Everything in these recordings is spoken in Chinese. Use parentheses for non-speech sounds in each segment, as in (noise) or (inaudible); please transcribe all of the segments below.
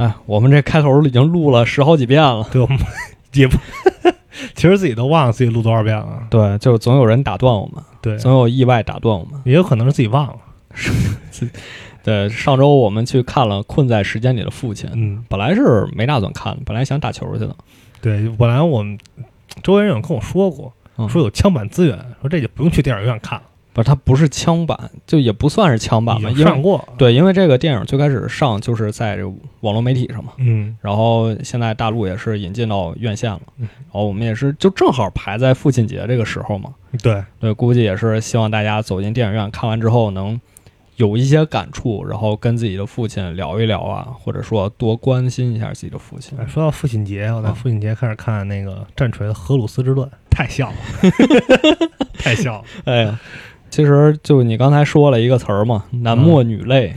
哎，我们这开头已经录了十好几遍了，对，我们 (laughs) 也不，其实自己都忘了自己录多少遍了。对，就总有人打断我们，对，总有意外打断我们。也有可能是自己忘了。(laughs) 对，上周我们去看了《困在时间里的父亲》，嗯，本来是没打算看的，本来想打球去的。对，本来我们周围人有跟我说过，嗯说有枪版资源，说这就不用去电影院看了，它不是枪版，就也不算是枪版吧，因为上过。对，因为这个电影最开始上就是在这网络媒体上嘛，嗯然后现在大陆也是引进到院线了，嗯然后我们也是就正好排在父亲节这个时候嘛，对，对，估计也是希望大家走进电影院看完之后能有一些感触，然后跟自己的父亲聊一聊啊，或者说多关心一下自己的父亲。哎说到父亲节，我在啊父亲节开始看那个战锤的《荷鲁斯之乱》，(laughs) 太像了，太像了。哎呀，其实就你刚才说了一个词儿嘛，“男默女泪”，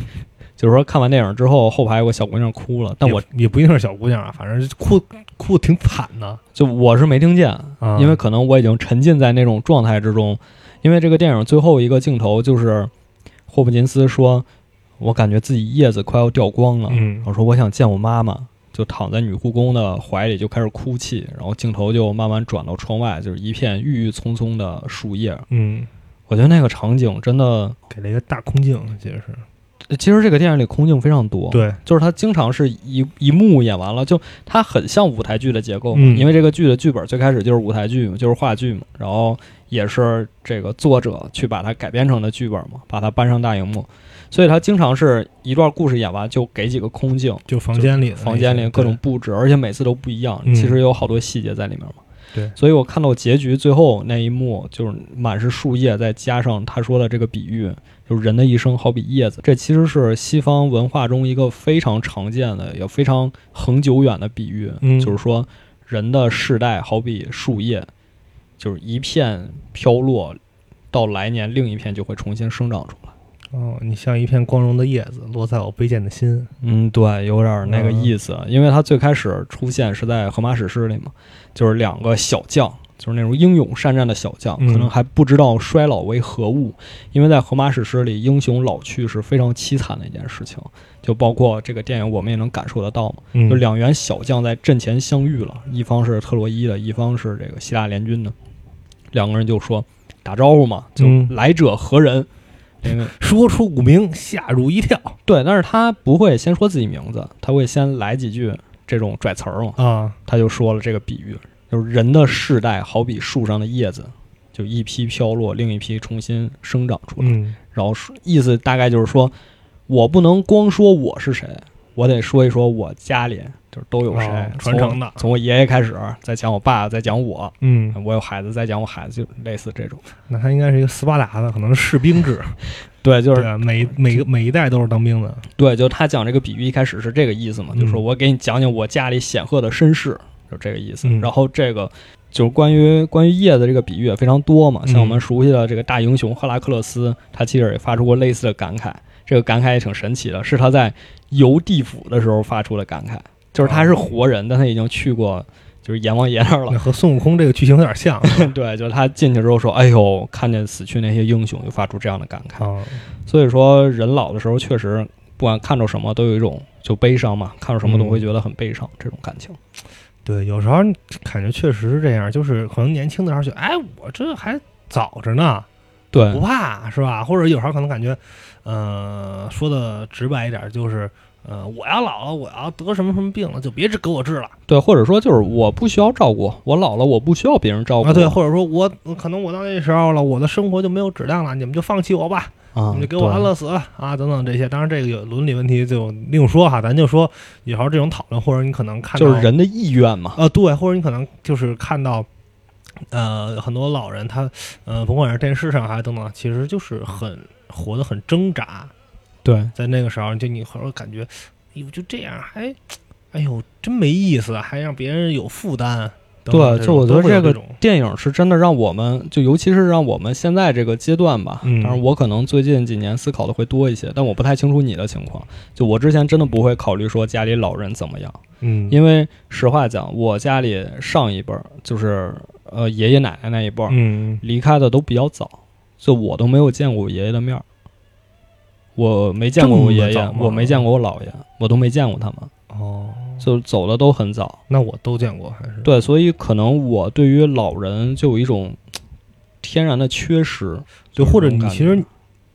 就是说看完电影之后，后排有个小姑娘哭了，但我也也不一定是小姑娘啊，反正哭哭得挺惨的就我是没听见，啊，因为可能我已经沉浸在那种状态之中。因为这个电影最后一个镜头就是霍普金斯说：“我感觉自己叶子快要掉光了。”嗯然后说：“我想见我妈妈。”就躺在女护工的怀里就开始哭泣，然后镜头就慢慢转到窗外，就是一片郁郁葱葱的树叶。嗯，我觉得那个场景真的，给了一个大空镜，其实。是其实这个电影里空镜非常多。对，就是它经常是一一幕演完了，就它很像舞台剧的结构嘛，嗯。因为这个剧的剧本最开始就是舞台剧嘛，就是话剧嘛，然后也是这个作者去把它改编成的剧本嘛，把它搬上大荧幕，所以它经常是一段故事演完就给几个空镜，就房间里房间里各种布置，而且每次都不一样，嗯。其实有好多细节在里面嘛。对。所以我看到结局最后那一幕，就是满是树叶，再加上他说的这个比喻，就是人的一生好比叶子，这其实是西方文化中一个非常常见的，也非常恒久远的比喻，嗯。就是说人的世代好比树叶，就是一片飘落，到来年另一片就会重新生长出来。哦，你像一片光荣的叶子，落在我卑贱的心。嗯，对，有点那个嗯。意思，因为他最开始出现是在《荷马史诗》里嘛，就是两个小将，就是那种英勇善战的小将，嗯可能还不知道衰老为何物，因为在《荷马史诗》里，英雄老去是非常凄惨的一件事情，就包括这个电影我们也能感受得到嘛，嗯。就两员小将在阵前相遇了，一方是特洛伊的，一方是这个希腊联军的，两个人就说打招呼嘛，就嗯。来者何人？(laughs) 说出古名，吓入一跳对，但是他不会先说自己名字，他会先来几句这种拽词儿嘛。啊！他就说了这个比喻，就是人的世代好比树上的叶子，就一批飘落，另一批重新生长出来。嗯然后说意思大概就是说，我不能光说我是谁，我得说一说我家里就是都有谁，哦传承的从从我爷爷开始，再讲我爸，再讲我，嗯，我有孩子，再讲我孩子，就类似这种。那他应该是一个斯巴达的，可能是士兵制，(laughs) 对，就是每每个每一代都是当兵的。对，就他讲这个比喻一开始是这个意思嘛，嗯就说我给你讲讲我家里显赫的身世，就这个意思。嗯然后这个就是关于关于叶子这个比喻也非常多嘛，像我们嗯熟悉的这个大英雄赫拉克勒斯，他其实也发出过类似的感慨。这个感慨也挺神奇的，是他在游地府的时候发出的感慨，就是他是活人，但他已经去过就是阎王爷那儿了。和孙悟空这个剧情有点像 (laughs) 对，就是他进去之后说：“哎呦，看见死去那些英雄，就发出这样的感慨。”啊。所以说，人老的时候确实，不管看着什么，都有一种就悲伤嘛，看着什么都会觉得很悲伤，这种感情。对，有时候感觉确实是这样，就是可能年轻的时候觉得，哎，我这还早着呢，对不怕是吧？或者有时候可能感觉，呃，说的直白一点，就是，呃，我要老了，我要得什么什么病了，就别治给我治了对，或者说就是我不需要照顾，我老了我不需要别人照顾啊。对，或者说我可能我到那时候了，我的生活就没有质量了，你们就放弃我吧，啊，你们就给我安乐死啊，等等这些。当然，这个有伦理问题就另说哈，咱就说以后这种讨论，或者你可能看，到就是人的意愿嘛。呃，对，或者你可能就是看到，呃，很多老人他，呃，甭管是电视上还是等等，其实就是很活得很挣扎，对，在那个时候，就你会感觉，哎呦，就这样还，哎呦，真没意思，还让别人有负担。对就我觉得这个电影是真的让我们，就尤其是让我们现在这个阶段吧，嗯。当然我可能最近几年思考的会多一些，但我不太清楚你的情况。就我之前真的不会考虑说家里老人怎么样，嗯，因为实话讲，我家里上一辈儿就是呃爷爷奶奶那一辈儿，嗯。离开的都比较早，就我都没有见过我爷爷的面儿，我没见过我爷爷我没见过我姥爷，我都没见过他们。哦，就走的都很早。那我都见过，还是对，所以可能我对于老人就有一种天然的缺失，就，或者你其实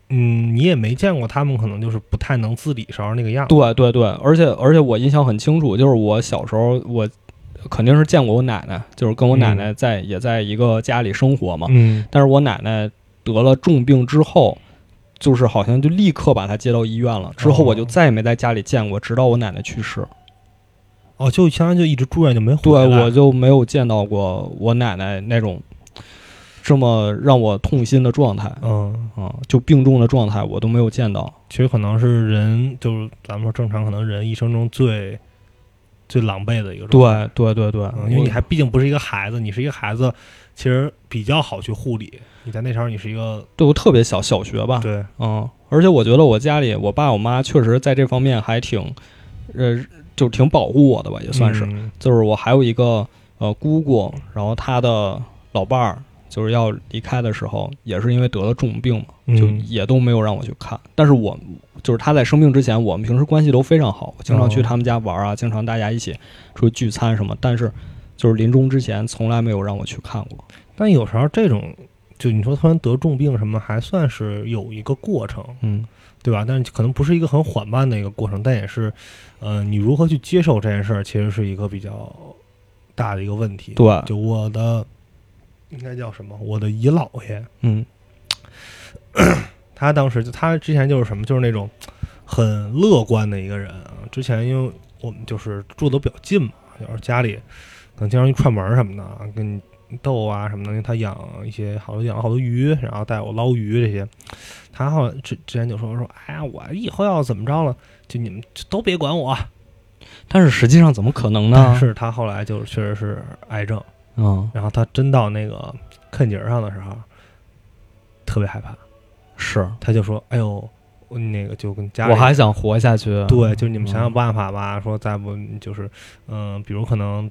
嗯，你也没见过他们，可能就是不太能自理时候那个样子。对对对，而且而且我印象很清楚，就是我小时候我肯定是见过我奶奶，就是跟我奶奶在、也在一个家里生活嘛。嗯，但是我奶奶得了重病之后，就是好像就立刻把她接到医院了，之后我就哦再也没在家里见过，直到我奶奶去世。哦，就相当于就一直住院就没回对，我就没有见到过我奶奶那种这么让我痛心的状态嗯，啊、就病重的状态我都没有见到。其实可能是人，就是咱们说正常，可能人一生中最最狼狈的一个状态。对对对对，嗯，因为你还毕竟不是一个孩子，你是一个孩子，其实比较好去护理。你在那时候你是一个对我特别小，小学吧，对，嗯，而且我觉得我家里我爸我妈确实在这方面还挺，呃，就挺保护我的吧，也算是。嗯就是我还有一个呃姑姑，然后她的老伴儿就是要离开的时候，也是因为得了重病嘛，就嗯也都没有让我去看。但是我就是她在生病之前，我们平时关系都非常好，我经常去哦他们家玩啊，经常大家一起出去聚餐什么。但是就是临终之前，从来没有让我去看过。但有时候这种，就你说突然得重病什么，还算是有一个过程，嗯，对吧？但是可能不是一个很缓慢的一个过程，但也是，呃，你如何去接受这件事儿，其实是一个比较大的一个问题。对，就我的应该叫什么？我的姨姥爷，嗯 (clears throat) 他当时就他之前就是什么，就是那种很乐观的一个人啊。之前因为我们就是住的比较近嘛，有时候家里可能经常去串门什么的啊，跟你逗啊什么的。因为他养一些好多养了好多鱼，然后带我捞鱼这些。他好像之之前就说说，哎呀，我以后要怎么着了，就你们就都别管我。但是实际上怎么可能呢？但是他后来就确实是癌症，嗯，然后他真到那个坎节儿上的时候，特别害怕。是他就说：“哎呦，我那个就跟家里我还想活下去。对，就是你们想想嗯办法吧。说再不就是，嗯、比如可能，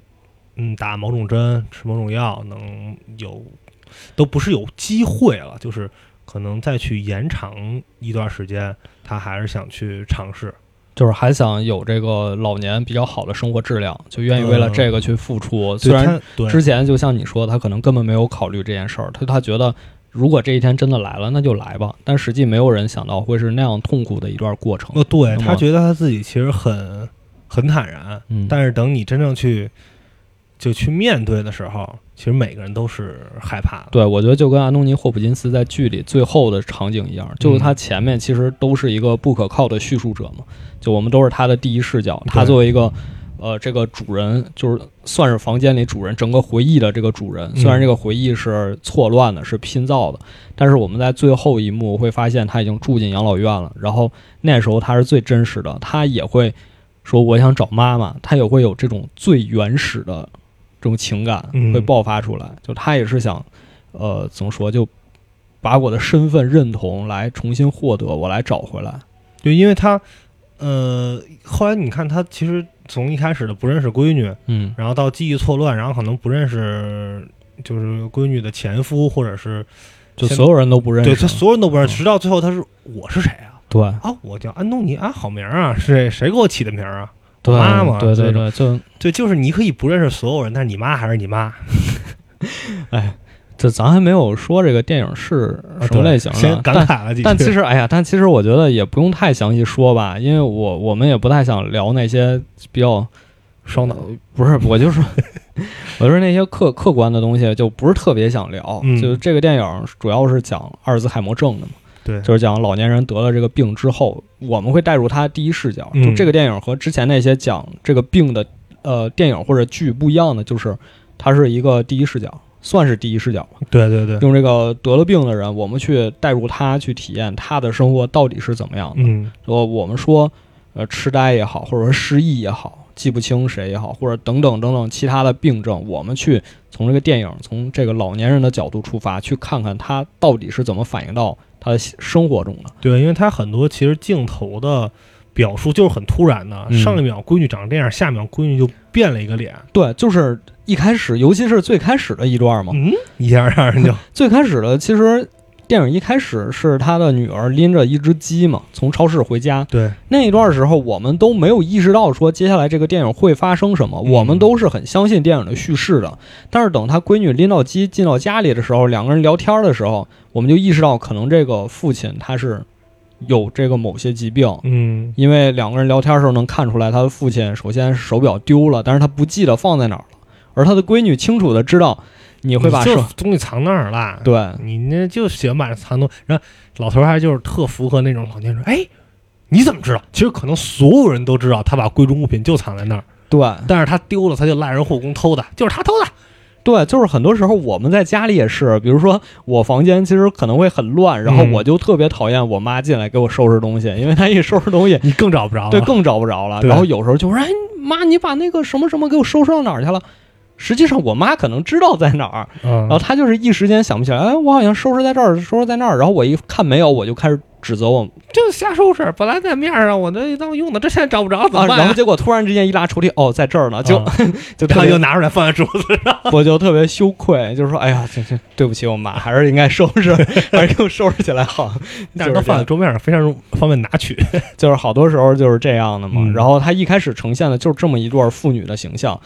嗯，打某种针，吃某种药，能有，都不是有机会了，就是可能再去延长一段时间，他还是想去尝试。就是还想有这个老年比较好的生活质量，就愿意为了这个去付出。虽然之前就像你说，他可能根本没有考虑这件事儿，他他觉得如果这一天真的来了，那就来吧。但实际没有人想到会是那样痛苦的一段过程。呃，对他觉得他自己其实很很坦然，嗯，但是等你真正去就去面对的时候，其实每个人都是害怕的。对，我觉得就跟安东尼·霍普金斯在剧里最后的场景一样，就是他前面其实都是一个不可靠的叙述者嘛，就我们都是他的第一视角，他作为一个。呃，这个主人就是算是房间里主人，整个回忆的这个主人。虽然嗯这个回忆是错乱的，是拼造的，但是我们在最后一幕会发现他已经住进养老院了。然后那时候他是最真实的，他也会说我想找妈妈，他也会有这种最原始的这种情感嗯会爆发出来。就他也是想，呃，怎么说，就把我的身份认同来重新获得，我来找回来。就因为他，呃，后来你看他其实从一开始的不认识闺女，嗯，然后到记忆错乱，然后可能不认识就是闺女的前夫，或者是就所有人都不认识。对他所有人都不认识，嗯直到最后他是我是谁啊？对啊，我叫安东尼啊，好名儿啊，是谁谁给我起的名儿啊？对我妈妈对对对，就对，就是你可以不认识所有人，但是你妈还是你妈，(laughs) 哎，这咱还没有说这个电影是什么类型啊先感慨了几句。但其实，哎呀，但其实我觉得也不用太详细说吧，因为我我们也不太想聊那些比较烧脑，不是，我就说，(laughs) 我就是那些客客观的东西，就不是特别想聊。嗯就这个电影主要是讲阿尔兹海默症的嘛，对，就是讲老年人得了这个病之后，我们会带入他第一视角。嗯就这个电影和之前那些讲这个病的呃电影或者剧不一样的，就是它是一个第一视角，算是第一视角吧。对对对，用这个得了病的人，我们去带入他，去体验他的生活到底是怎么样的。嗯说我们说，呃，痴呆也好，或者说失忆也好，记不清谁也好，或者等等等等其他的病症，我们去从这个电影，从这个老年人的角度出发，去看看他到底是怎么反映到他生活中的。对，因为他很多其实镜头的表述就是很突然的，嗯。上一秒闺女长这样，下一秒闺女就变了一个脸，对，就是一开始，尤其是最开始的一段嘛，嗯，一下让人就最开始的其实电影一开始是他的女儿拎着一只鸡嘛，从超市回家。对，那一段时候，我们都没有意识到说接下来这个电影会发生什么，嗯我们都是很相信电影的叙事的。但是等他闺女拎到鸡进到家里的时候，两个人聊天的时候，我们就意识到可能这个父亲他是有这个某些疾病。嗯因为两个人聊天的时候能看出来，他的父亲首先是手表丢了，但是他不记得放在哪儿了，而他的闺女清楚的知道你会把就东西藏那儿了，对你那就喜欢把藏东，然后老头儿还就是特符合那种老年人说，哎，你怎么知道？其实可能所有人都知道他把贵重物品就藏在那儿，对但是他丢了，他就赖人护工偷的，就是他偷的。对，就是很多时候我们在家里也是，比如说我房间其实可能会很乱，然后嗯我就特别讨厌我妈进来给我收拾东西，因为她一收拾东西，你更找不着了。对，更找不着了。然后有时候就说：“哎，妈，你把那个什么什么给我收拾到哪儿去了？”实际上我妈可能知道在哪儿，嗯然后她就是一时间想不起来，哎，我好像收拾在这儿，收拾在那儿。然后我一看没有，我就开始指责我就瞎收拾，本来在面上，我这当用的，这现在找不着，怎啊，么办、然后结果突然之间一拉抽屉，哦，在这儿呢，就、啊 (laughs) 就他就拿出来放在桌子上。(laughs) 我就特别羞愧，就是说，哎呀，这这对不起我妈，还是应该收拾，(laughs) 还是给我收拾起来好。但是都放在桌面上，非常方便拿取。就是好多时候就是这样的嘛。嗯然后他一开始呈现的就是这么一对父女的形象，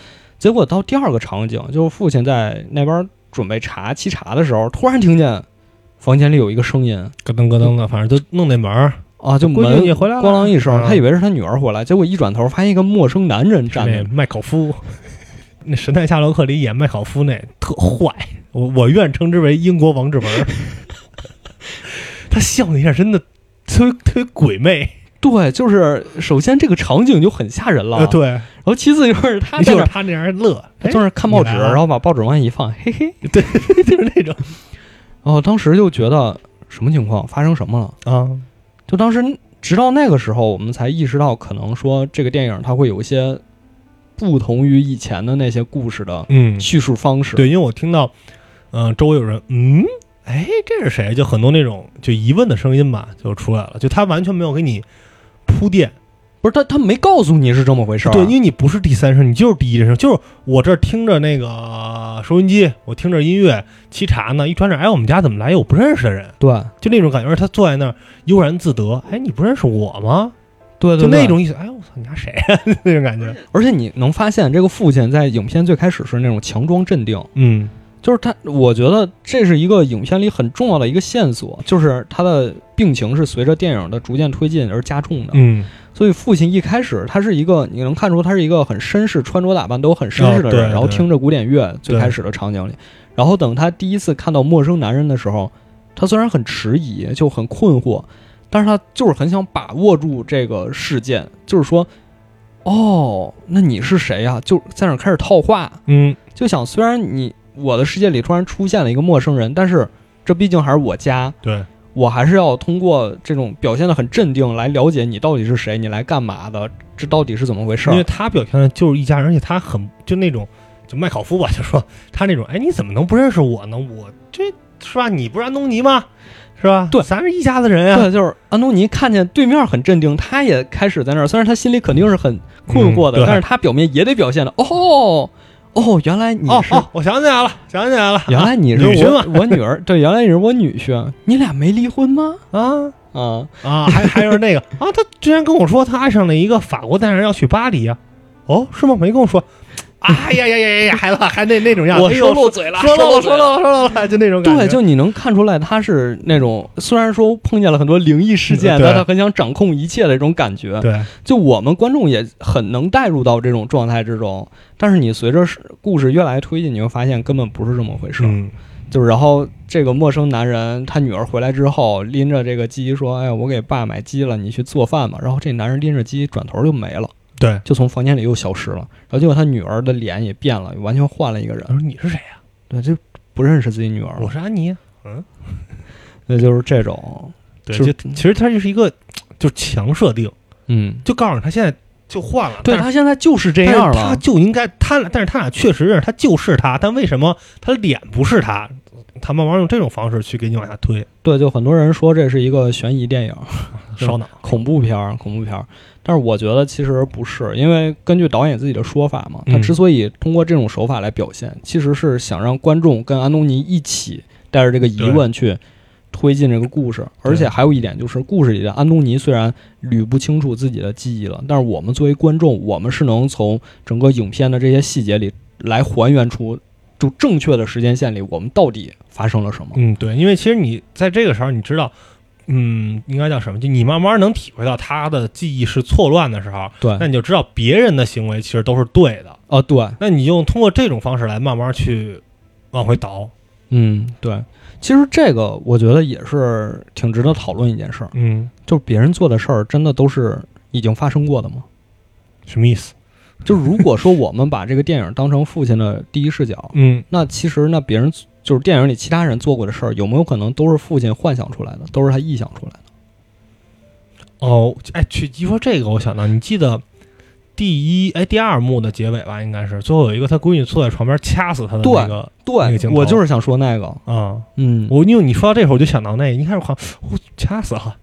结果到第二个场景，就是父亲在那边准备茶沏茶的时候，突然听见房间里有一个声音。咯噔咯噔的，反正就弄那门儿，啊，就门你回来咣啷一声，啊他以为是他女儿回来，结果一转头发现一个陌生男人站那。麦考夫，(laughs) 那《神探夏洛克》里演麦考夫那特坏，我我愿称之为英国王志文。(laughs) 他笑那下真的特别特别鬼魅，对，就是首先这个场景就很吓人了，呃，对，然后其次就是他就在那儿是他那样乐，他在那儿看报纸，然后把报纸往下一放，嘿嘿，对就是那种然后当时就觉得什么情况，发生什么了？啊，就当时直到那个时候，我们才意识到，可能说这个电影它会有一些不同于以前的那些故事的嗯，叙述方式。对，因为我听到，嗯、周围有人，嗯，哎，这是谁？就很多那种就疑问的声音吧，就出来了，就他完全没有给你铺垫，不是他他没告诉你是这么回事儿。对，因为你不是第三声，你就是第一人称，就是我这儿听着那个收音机，我听着音乐沏茶呢，一转转，哎，我们家怎么来一个我不认识的人？对就那种感觉，而他坐在那儿悠然自得，哎，你不认识我吗？对对，就那种意思，哎，我操，你家谁啊？(laughs) 那种感觉，而且你能发现，这个父亲在影片最开始是那种强装镇定，嗯就是他，我觉得这是一个影片里很重要的一个线索，就是他的病情是随着电影的逐渐推进而加重的。嗯，所以父亲一开始他是一个，你能看出他是一个很绅士，穿着打扮都很绅士的人，然后听着古典乐，最开始的场景里，然后等他第一次看到陌生男人的时候，他虽然很迟疑，就很困惑，但是他就是很想把握住这个事件，就是说，哦，那你是谁呀、就在那儿开始套话，嗯，就想虽然你我的世界里突然出现了一个陌生人，但是这毕竟还是我家，对，我还是要通过这种表现的很镇定来了解你到底是谁，你来干嘛的，这到底是怎么回事儿？因为他表现的就是一家人，而且他很就那种就麦考夫吧，就说他那种，哎，你怎么能不认识我呢？我这是吧？你不是安东尼吗？是吧？对咱是一家子人呀、对，就是安东尼看见对面很镇定，他也开始在那儿，虽然他心里肯定是很困惑的，嗯但是他表面也得表现的，哦哦，原来你是。哦哦，我想起来了，想起来了，原来你是我我女儿，(laughs) 对，原来你是我女婿，你俩没离婚吗？啊啊，啊，还还有那个啊，他之前跟我说他爱上了一个法国男人，要去巴黎啊、哦，是吗？没跟我说。哎呀呀呀呀呀，还还那那种样子，我说漏嘴了，说漏了，嘴说漏了，说漏了，(laughs) 就那种感觉。对，就你能看出来，他是那种虽然说碰见了很多灵异事件，但他很想掌控一切的这种感觉。对，就我们观众也很能带入到这种状态之中，但是你随着故事越来越推进，你会发现根本不是这么回事。嗯，就是然后这个陌生男人他女儿回来之后，拎着这个鸡说：“哎呀，我给爸买鸡了，你去做饭吧。”然后这男人拎着鸡转头就没了，对。就从房间里又消失了。然后结果他女儿的脸也变了，完全换了一个人他。说你是谁呀、对，就不认识自己女儿我。是安妮。嗯，(laughs) 那就是这种，对，就就其实他就是一个就强设定，嗯，就告诉你他现在就换了，对他现在就是这样了。他就应该他俩，但是他俩确实认识他就是他，但为什么他脸不是他？他慢慢用这种方式去给你往下推，对，就很多人说这是一个悬疑电影、(laughs) 烧脑。恐怖片儿、恐怖片儿，但是我觉得其实不是，因为根据导演自己的说法嘛，他嗯之所以通过这种手法来表现，其实是想让观众跟安东尼一起带着这个疑问去推进这个故事。而且还有一点就是，故事里的安东尼虽然捋不清楚自己的记忆了，但是我们作为观众，我们是能从整个影片的这些细节里来还原出，就正确的时间线里我们到底发生了什么。嗯，对，因为其实你在这个时候，你知道，嗯，应该叫什么？就你慢慢能体会到他的记忆是错乱的时候，对，那你就知道别人的行为其实都是对的。哦，对，那你用通过这种方式来慢慢去往回倒。嗯，对，其实这个我觉得也是挺值得讨论一件事儿。嗯，就是别人做的事儿，真的都是已经发生过的吗？什么意思？就如果说我们把这个电影当成父亲的第一视角，(laughs) 嗯，那其实那别人就是电影里其他人做过的事儿，有没有可能都是父亲幻想出来的，都是他臆想出来的？哦，哎，去一说这个，我想到，你记得第一哎第二幕的结尾吧？应该是最后有一个他闺女坐在床边掐死他的那个那个对镜，头。我就是想说那个，啊，嗯，我因为你说到这会儿，我就想到那个，一开始好像我掐死了，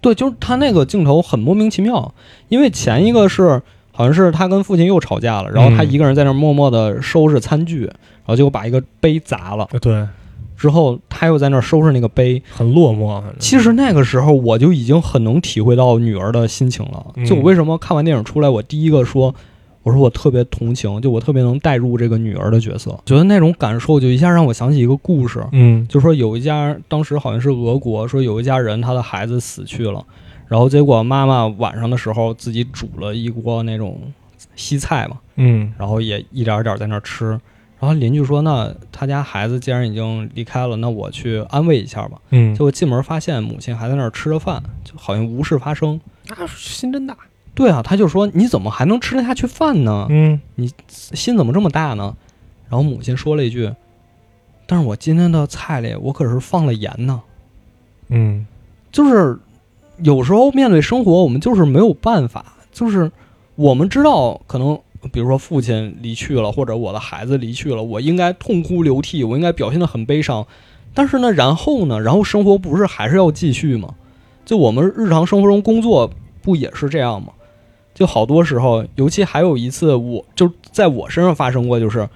对，就是他那个镜头很莫名其妙，因为前一个是好像是他跟父亲又吵架了，然后他嗯一个人在那儿默默的收拾餐具，然后结果把一个杯砸了，呃对，之后他又在那儿收拾那个杯。很落寞。其实那个时候我就已经很能体会到女儿的心情了。嗯就我为什么看完电影出来，我第一个说，我说我特别同情，就我特别能代入这个女儿的角色，觉得那种感受就一下让我想起一个故事，嗯就说有一家，当时好像是俄国，说有一家人他的孩子死去了，然后结果妈妈晚上的时候自己煮了一锅那种西菜嘛，嗯然后也一点儿一点儿在那儿吃。然后邻居说：“那他家孩子既然已经离开了，那我去安慰一下吧。”嗯结，果进门发现母亲还在那儿吃着饭，就好像无事发生。那心真大。对啊，他就说：“你怎么还能吃得下去饭呢？嗯心怎么这么大呢？”然后母亲说了一句：“但是我今天的菜里我可是放了盐呢。”嗯就是有时候面对生活，我们就是没有办法，就是我们知道可能。比如说父亲离去了，或者我的孩子离去了，我应该痛哭流涕，我应该表现得很悲伤。但是呢，然后呢，然后生活不是还是要继续吗？就我们日常生活中工作不也是这样吗？就好多时候，尤其还有一次我，就在我身上发生过，就是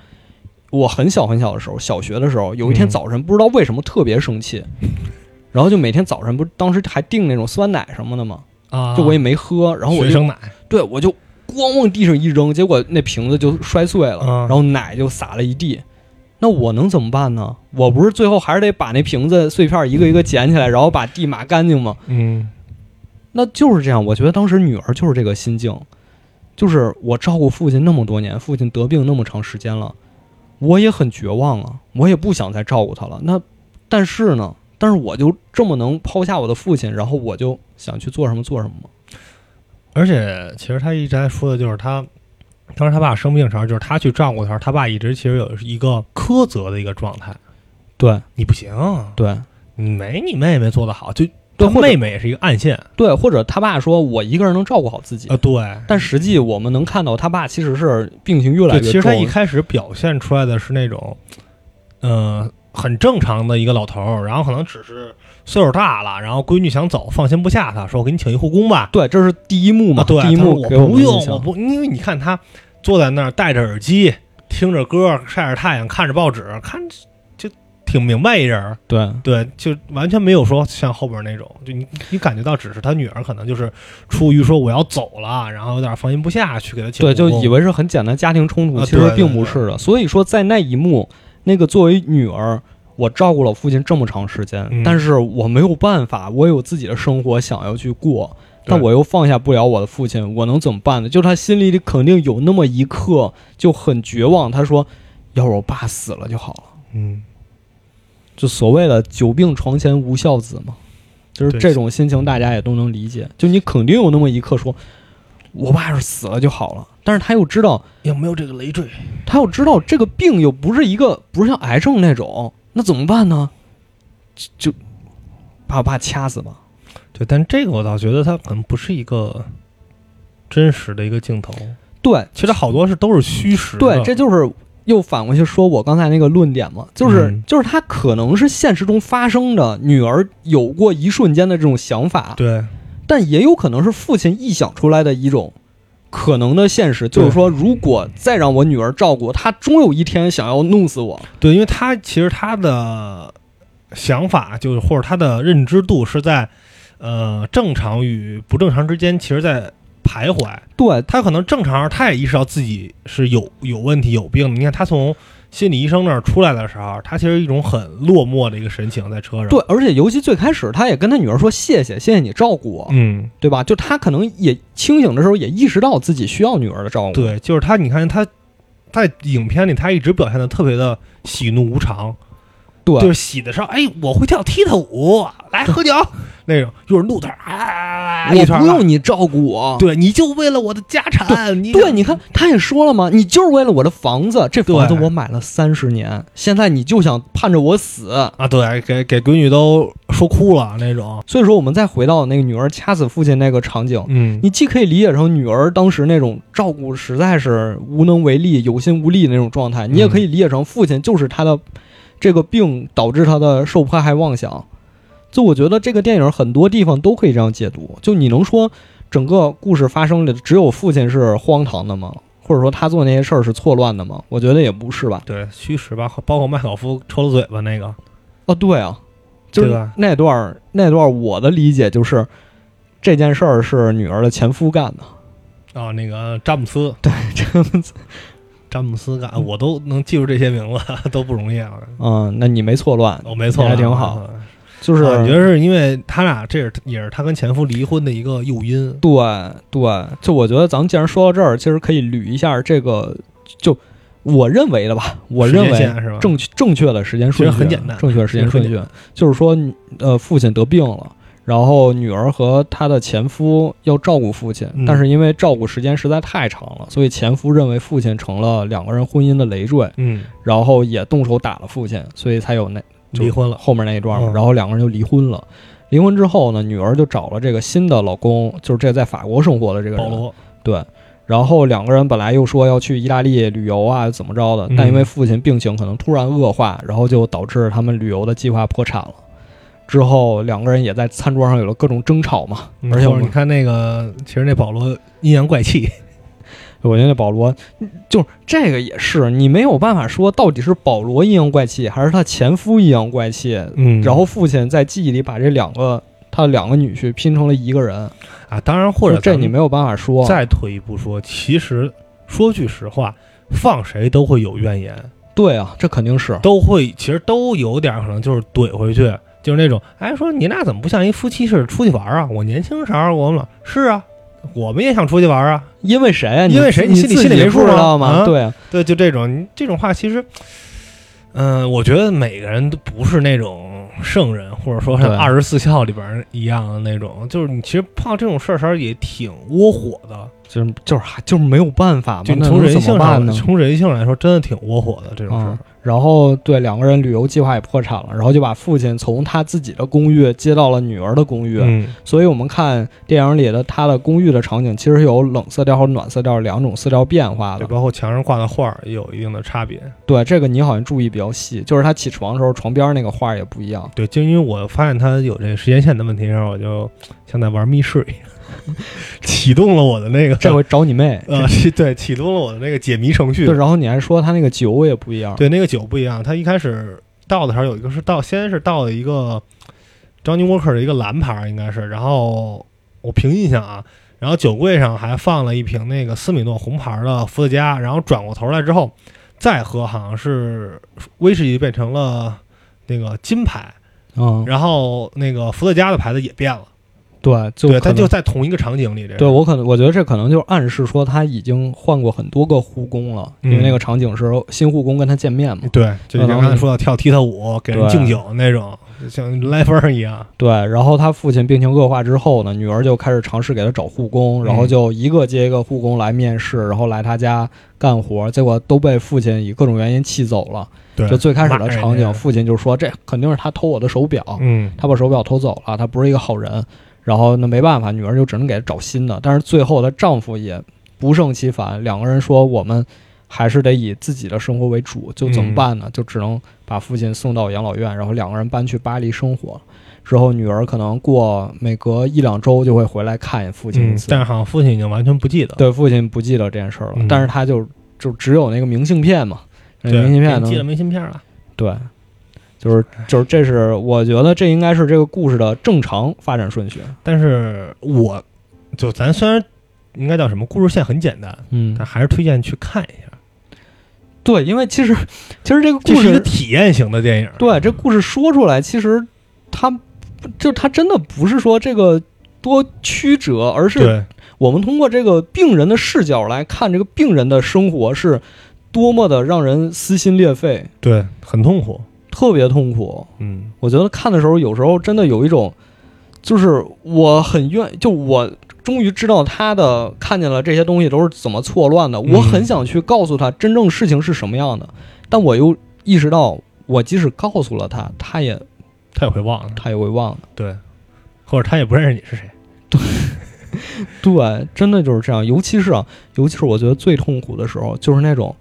我很小很小的时候，小学的时候，有一天嗯早晨不知道为什么特别生气，然后就每天早晨不是当时还订那种酸奶什么的吗？啊就我也没喝，然后我就学生奶。对我就咣往地上一扔，结果那瓶子就摔碎了，嗯然后奶就洒了一地。那我能怎么办呢？我不是最后还是得把那瓶子碎片一个一个捡起来，然后把地抹干净吗？嗯那就是这样。我觉得当时女儿就是这个心境，就是我照顾父亲那么多年，父亲得病那么长时间了，我也很绝望啊，我也不想再照顾他了。那但是呢，但是我就这么能抛下我的父亲，然后我就想去做什么做什么吗？而且其实他一直在说的就是他，当时他爸生病的时候，就是他去照顾的时候，他爸一直其实有一个苛责的一个状态。对你不行，对你没你妹妹做得好，就他对妹妹也是一个暗线对，或者他爸说我一个人能照顾好自己啊。，对，但实际我们能看到他爸其实是病情越来对，越重。其实他一开始表现出来的是那种，呃，很正常的一个老头儿，然后可能只是岁数大了，然后闺女想走，放心不下他，说我给你请一护工吧。对，这是第一幕嘛？啊，对，第一幕我不用，我不，因为你看他坐在那儿戴着耳机，听着歌，晒着太阳，看着报纸，看就挺明白一人儿。对对，就完全没有说像后边那种，就你你感觉到只是他女儿可能就是出于说我要走了，然后有点放心不下去给他请对，就以为是很简单家庭冲突，啊其实并不是的。所以说，在那一幕，那个作为女儿，我照顾了父亲这么长时间，嗯但是我没有办法，我有自己的生活想要去过，但我又放下不了我的父亲，我能怎么办呢？就他心里肯定有那么一刻就很绝望，他说：“要是我爸死了就好了。”嗯，就所谓的“久病床前无孝子”嘛，就是这种心情，大家也都能理解。就你肯定有那么一刻说，我爸要是死了就好了，但是他又知道，有没有这个累赘？他又知道这个病又不是一个不是像癌症那种，那怎么办呢？就就把我爸掐死吧。对，但这个我倒觉得他可能不是一个真实的一个镜头，对，其实好多是都是虚实的。对，这就是又反过去说我刚才那个论点嘛，就是、嗯就是他可能是现实中发生的，女儿有过一瞬间的这种想法，对但也有可能是父亲臆想出来的一种可能的现实，就是说，如果再让我女儿照顾，她终有一天想要弄死我。对，因为她其实她的想法，就是或者她的认知度是在呃正常与不正常之间，其实在徘徊。对她可能正常，她也意识到自己是有有问题、有病的。你看她从心理医生那儿出来的时候，他其实一种很落寞的一个神情在车上。对，，而且尤其最开始，他也跟他女儿说谢谢，谢谢你照顾我，嗯，对吧？就他可能也清醒的时候也意识到自己需要女儿的照顾。对，就是他，你看他在影片里，他一直表现的特别的喜怒无常。对就是喜的时候，哎，我会跳踢踏舞，来喝酒那种；一会儿怒的时候，啊，我不用你照顾我。对，你就为了我的家产，你对，你看他也说了嘛，你就是为了我的房子，这房子我买了三十年，现在你就想盼着我死。啊，对，给给闺女都说哭了那种。所以说，我们再回到那个女儿掐死父亲那个场景，嗯，你既可以理解成女儿当时那种照顾实在是无能为力、有心无力的那种状态，你也可以理解成父亲就是他的这个病导致他的受迫害妄想。就我觉得这个电影很多地方都可以这样解读。就你能说整个故事发生的只有父亲是荒唐的吗？或者说他做那些事儿是错乱的吗？我觉得也不是吧。对，虚实吧，包括麦考夫抽了嘴巴那个，哦，对啊，就是那段儿那段儿我的理解就是这件事儿是女儿的前夫干的。啊，那个詹姆斯，对，这样子。詹姆斯干，我都能记住这些名字，(laughs) 都不容易啊。嗯，那你没错乱，我没错，你还挺好。嗯就是、啊你觉得是因为他俩这是也是他跟前夫离婚的一个诱因？对对，就我觉得咱们既然说到这儿，其实可以捋一下这个，就我认为的吧，我认为？正确正确的时间顺序很简单正确的时间顺序就是说，呃，父亲得病了。然后女儿和她的前夫要照顾父亲，嗯但是因为照顾时间实在太长了，所以前夫认为父亲成了两个人婚姻的累赘，嗯，然后也动手打了父亲，所以才有那离婚了。后面那一段嘛，嗯然后两个人就离婚了。离婚之后呢，女儿就找了这个新的老公，就是这在法国生活的这个人。对，然后两个人本来又说要去意大利旅游啊，怎么着的，嗯但因为父亲病情可能突然恶化，然后就导致他们旅游的计划破产了。之后两个人也在餐桌上有了各种争吵嘛，而且你看那个，其实那保罗阴阳怪气，(laughs) 我觉得那保罗，就是这个也是你没有办法说到底是保罗阴阳怪气，还是他前夫阴阳怪气，嗯。然后父亲在记忆里把这两个他两个女婿拼成了一个人，啊，当然或者这你没有办法说。再退一步说，其实说句实话，放谁都会有怨言，对啊，这肯定是。都会，其实都有点可能就是怼回去，就是那种，哎，说你俩怎么不像一夫妻似的出去玩啊？我年轻时候我们是啊，我们也想出去玩啊，因为谁啊？因为谁你你心里心里没数知道吗？啊对啊，对，就这种，你这种话其实，嗯、我觉得每个人都不是那种圣人，或者说像二十四孝里边一样的那种，就是你其实碰到这种事儿时候也挺窝火的，就是就是还就是没有办法嘛，就从人性上？从人性来说，真的挺窝火的这种事儿嗯。，然后对两个人旅游计划也破产了，然后就把父亲从他自己的公寓接到了女儿的公寓，嗯，所以我们看电影里的他的公寓的场景，其实有冷色调和暖色调两种色调变化对，的。包括墙上挂的画儿也有一定的差别。对，这个你好像注意比较细，就是他起床的时候，床边那个画也不一样。对，就因为我发现他有这个时间线的问题，然后我就像在玩密室一样，(laughs) 启动了我的那个这回找你妹。呃，(laughs) 启对，启动了我的那个解谜程序对，。然后你还说他那个酒也不一样。对，那个酒不一样，他一开始倒的时候有一个是倒，先是倒了一个 Johnny Walker 的一个蓝牌儿，应该是，然后我凭印象啊，然后酒柜上还放了一瓶那个斯米诺红牌的伏特加，然后转过头来之后再喝，好像是威士忌变成了那个金牌，嗯，然后那个伏特加的牌子也变了，对，就对，可能它就在同一个场景里，这对我可能我觉得这可能就暗示说他已经换过很多个护工了，因为嗯那个场景是新护工跟他见面嘛。对，就像刚才说的跳踢踏舞、给人对敬酒那种，像来分儿一样。对，然后他父亲病情恶化之后呢，女儿就开始尝试给他找护工，然后嗯就一个接一个护工来面试，然后来他家干活，结果都被父亲以各种原因气走了。对，就最开始的场景，父亲就说这肯定是他偷我的手表，嗯，他把手表偷走了，他不是一个好人。然后那没办法，女儿就只能给他找新的。但是最后她丈夫也不胜其烦，两个人说我们还是得以自己的生活为主，就怎么办呢？就只能把父亲送到养老院，然后两个人搬去巴黎生活。之后女儿可能过每隔一两周就会回来看父亲一嗯，次，但是好像父亲已经完全不记得。对父亲不记得这件事儿了，嗯但是他就就只有那个明信片嘛，明信片能给你寄了明信片了。对，就是就是这是我觉得这应该是这个故事的正常发展顺序。但是我就咱虽然应该叫什么故事线很简单，嗯但，还是推荐去看一下。对，因为其实其实这个故事是一个，体验型的电影，对这故事说出来，其实它就它真的不是说这个多曲折，而是对我们通过这个病人的视角来看这个病人的生活是多么的让人撕心裂肺，对，很痛苦。特别痛苦。嗯我觉得看的时候，有时候真的有一种，就是我很愿，就我终于知道他的看见了这些东西都是怎么错乱的，嗯我很想去告诉他真正事情是什么样的，但我又意识到，我即使告诉了他，他也他也会忘的，他也会忘的。对，或者他也不认识你是谁。对 (laughs) 对，真的就是这样。尤其是啊，尤其是我觉得最痛苦的时候，就是那种，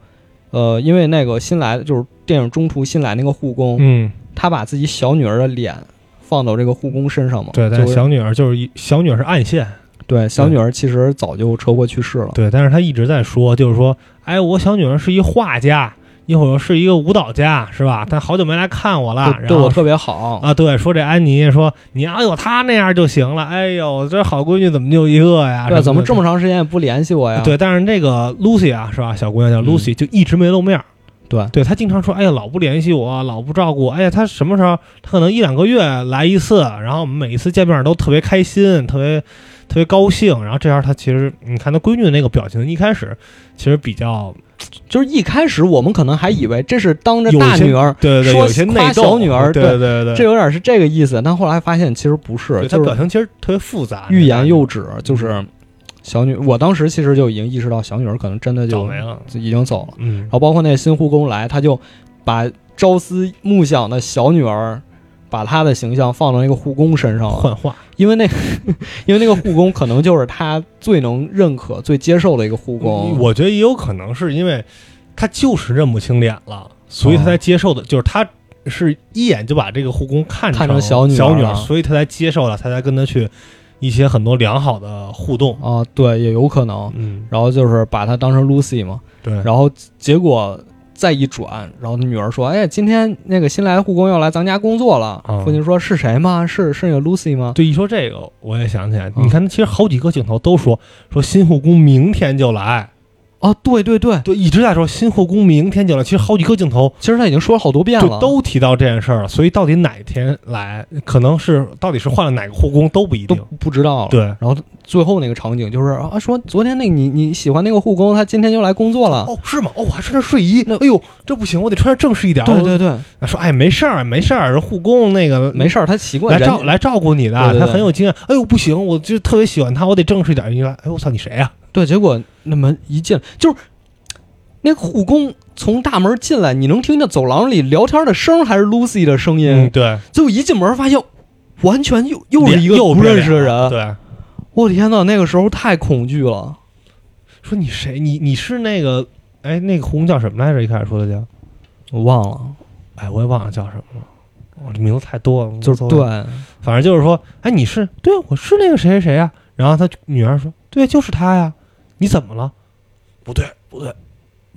呃，因为那个新来的，就是电影中途新来那个护工，嗯，他把自己小女儿的脸放到这个护工身上嘛，对，但是小女儿就是一小女儿是暗线，对小女儿其实早就车祸去世了。对，但是他一直在说，就是说，哎，我小女儿是一画家，一会儿是一个舞蹈家，是吧？他好久没来看我了，然后对对我特别好，啊，对，说这安妮说你要有她那样就行了。哎呦，这好闺女怎么就一个呀？对，怎么这么么长时间也不联系我呀？对，但是那个 Lucy 啊，是吧？小姑娘叫嗯 Lucy，、就一直没露面儿。对对她经常说，哎呀，老不联系我，老不照顾我。哎呀，他什么时候？他可能一两个月来一次，然后我们每一次见面都特别开心，特别特别高兴。然后这样，他其实你看他闺女的那个表情，一开始其实比较 (tsk) 就是一开始我们可能还以为这是当着大女儿，对对对，说有一些内夸。小女儿对对对对这有点是这个意思，但后来发现其实不是，就是表情其实特别复杂，欲言又止，就是小女。我当时其实就已经意识到小女儿可能真的就没了。就已经走了，嗯然，后包括那新护工来，他就把朝思暮想的小女儿。把她的形象放到那个护工身上了，幻化。因为那个，(laughs) 因为那个护工可能就是他最能认可、最接受的一个护工。我觉得也有可能是因为他就是认不清脸了，所以他才接受的，就是他是一眼就把这个护工看看成成小女儿小女了所以他才接受了，他才跟他去一些很多良好的互动。啊，对，也有可能。嗯，然后就是把她当成 Lucy 嘛，对，然后结果再一转，然后女儿说：“哎，今天那个新来的护工要来咱家工作了。啊父亲说：“是谁吗？是是那个 Lucy 吗对，一说这个，我也想起来，嗯你看，其实好几个镜头都说说新护工明天就来，？”哦，对对对，对，一直在说新护工明天就来。其实好几个镜头其实他已经说了好多遍就了，都提到这件事儿了，所以到底哪天来，可能是到底是换了哪个护工都不一都定。不知道了。对，然后最后那个场景就是啊，说昨天那个你你喜欢那个护工，他今天就来工作了。哦，是吗？哦，我还穿着睡衣，哎呦，这不行，我得穿着正式一点。对对对，对，说哎，没事儿，没事儿，护工那个没事儿，他习惯人来照来照顾你的，对对对他很有经验。哎呦，不行，我就特别喜欢他，我得正式一点。你来，哎，我操，你谁呀、对，结果那门一进就是那个护工从大门进来，你能听见走廊里聊天的声还是 Lucy 的声音。嗯，对，最后一进门发现，完全又又是一个不认识的人。了对，我天呐，那个时候太恐惧了。说你谁？你你是那个？哎，那个护工叫什么来着？一开始说的叫，我忘了，哎，我也忘了叫什么了。我这名字太多了，就是对，反正就是说，哎，你是对，我是那个谁谁谁呀、然后他女儿说，对，就是他呀。你怎么了？不对，不对，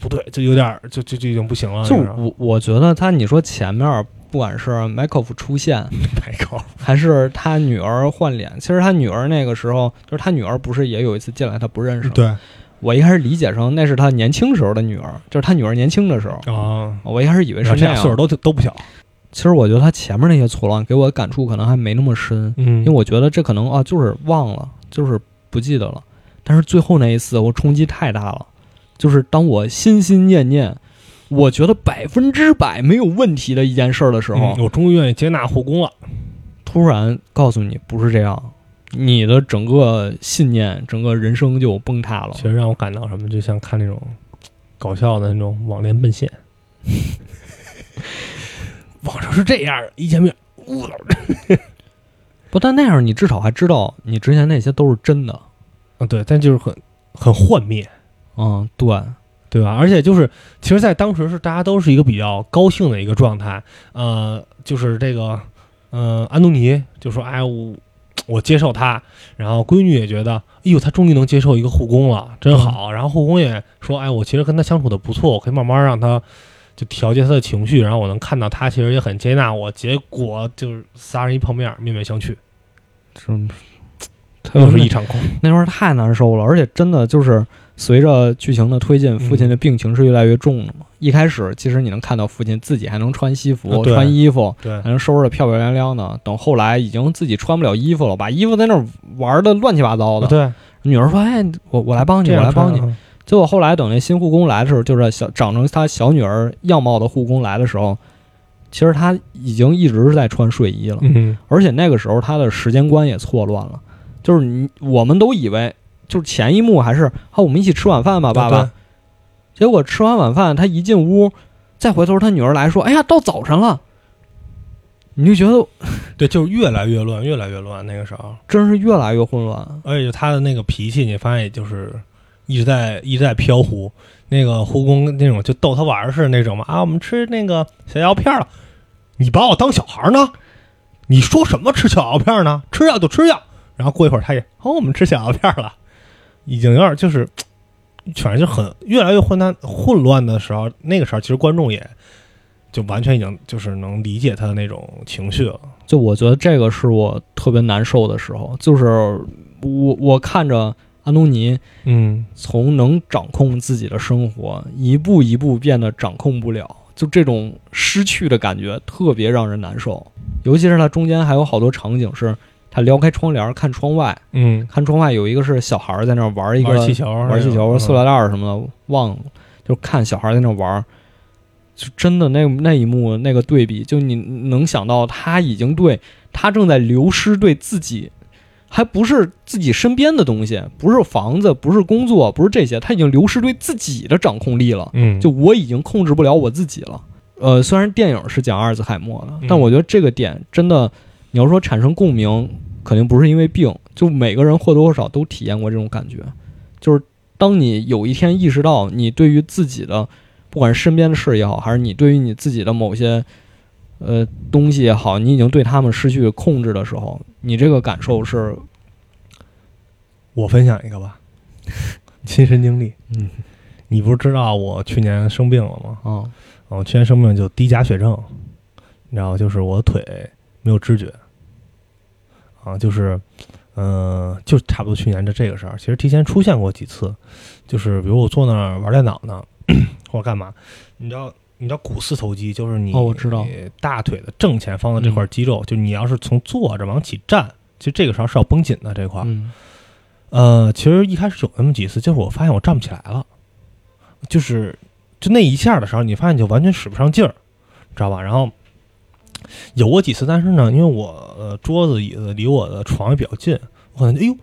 不对，就有点儿，就就就已经不行了。就我我觉得他，你说前面不管是麦克夫出现。(laughs) 还是他女儿换脸，其实他女儿那个时候，就是他女儿不是也有一次进来，他不认识吗。对我一开始理解成那是他年轻时候的女儿，就是他女儿年轻的时候，啊，我一开始以为是那样。岁数都都不小。其实我觉得他前面那些错乱给我的感触可能还没那么深，嗯因为我觉得这可能啊就是忘了，就是不记得了。但是最后那一次我冲击太大了，就是当我心心念念，我觉得百分之百没有问题的一件事儿的时候，嗯我终于愿意接纳护工了。突然告诉你不是这样，你的整个信念、整个人生就崩塌了其。实让我感到什么，就像看那种搞笑的那种网恋奔现。(laughs) 网上是这样的，一见面，呜了 (laughs) 不但那样，你至少还知道你之前那些都是真的。啊，对，但就是很很幻灭，嗯，对，对吧？而且就是，其实，在当时是大家都是一个比较高兴的一个状态，呃，就是这个，呃，安东尼就说：“哎，我我接受他。”然后闺女也觉得：“哎呦，他终于能接受一个护工了，真好。然后护工也说：“哎，我其实跟他相处的不错，我可以慢慢让他就调节他的情绪，然后我能看到他其实也很接纳我，结果就是仨人一碰面，面面相觑，是，又是一场空。那会儿太难受了，而且真的就是随着剧情的推进，父亲的病情是越来越重了嘛。一开始其实你能看到父亲自己还能穿西服、啊穿衣服，对还能收拾的漂漂亮亮的。等后来已经自己穿不了衣服了，把衣服在那儿玩的乱七八糟的。对，女儿说：“哎，我我来帮你，我来帮你。穿”啊结果后来等那新护工来的时候，就是小长成他小女儿样貌的护工来的时候，其实他已经一直是在穿睡衣了。嗯，而且那个时候他的时间观也错乱了，就是你我们都以为就是前一幕还是啊我们一起吃晚饭吧，爸爸。结果吃完晚饭，他一进屋，再回头他女儿来说：“哎呀，到早晨了。”你就觉得对，就是越来越乱，越来越乱。那个时候，真是越来越混乱。而且他的那个脾气，你发现也就是一直在一直在飘忽。那个护工那种就逗他玩儿似的那种嘛啊，我们吃那个小药片了，你把我当小孩呢？你说什么吃小药片呢？吃药就吃药。然后过一会儿他也哦，我们吃小药片了，已经有点就是，反正就很越来越混乱混乱的时候，那个时候其实观众也就完全已经就是能理解他的那种情绪了。就我觉得这个是我特别难受的时候，就是我我看着安东尼嗯，从能掌控自己的生活，一步一步变得掌控不了，就这种失去的感觉特别让人难受。尤其是他中间还有好多场景是，他撩开窗帘看窗外，嗯，看窗外有一个是小孩儿在那儿玩一个玩气球，玩气球、嗯塑料袋儿什么的，忘了，就看小孩儿在那儿玩儿，就真的那那一幕那个对比，就你能想到他已经对他正在流失对自己，还不是自己身边的东西，不是房子，不是工作，不是这些，他已经流失对自己的掌控力了。嗯，就我已经控制不了我自己了。呃，虽然电影是讲阿尔兹海默的，嗯但我觉得这个点真的，你要说产生共鸣，肯定不是因为病，就每个人或多或少都体验过这种感觉。就是当你有一天意识到你对于自己的，不管是身边的事也好，还是你对于你自己的某些呃东西也好，你已经对他们失去控制的时候，你这个感受是，我分享一个吧，(laughs) 亲身经历。嗯你不是知道我去年生病了吗？啊我去年生病就低钾血症，然后就是我腿没有知觉，啊，就是，嗯、就差不多去年的这个事儿，其实提前出现过几次，就是比如我坐那儿玩电脑呢，(coughs) 或者干嘛，你知道，你知道股四头肌就是你哦我知道你大腿的正前方的这块肌肉，就你要是从坐着往起站，其实这个时候是要绷紧的这块儿，嗯呃，其实一开始有那么几次，就是我发现我站不起来了，就是就那一下的时候，你发现你就完全使不上劲儿，知道吧？然后有过几次，但是呢，因为我、桌子椅子离我的床也比较近，我可能哎呦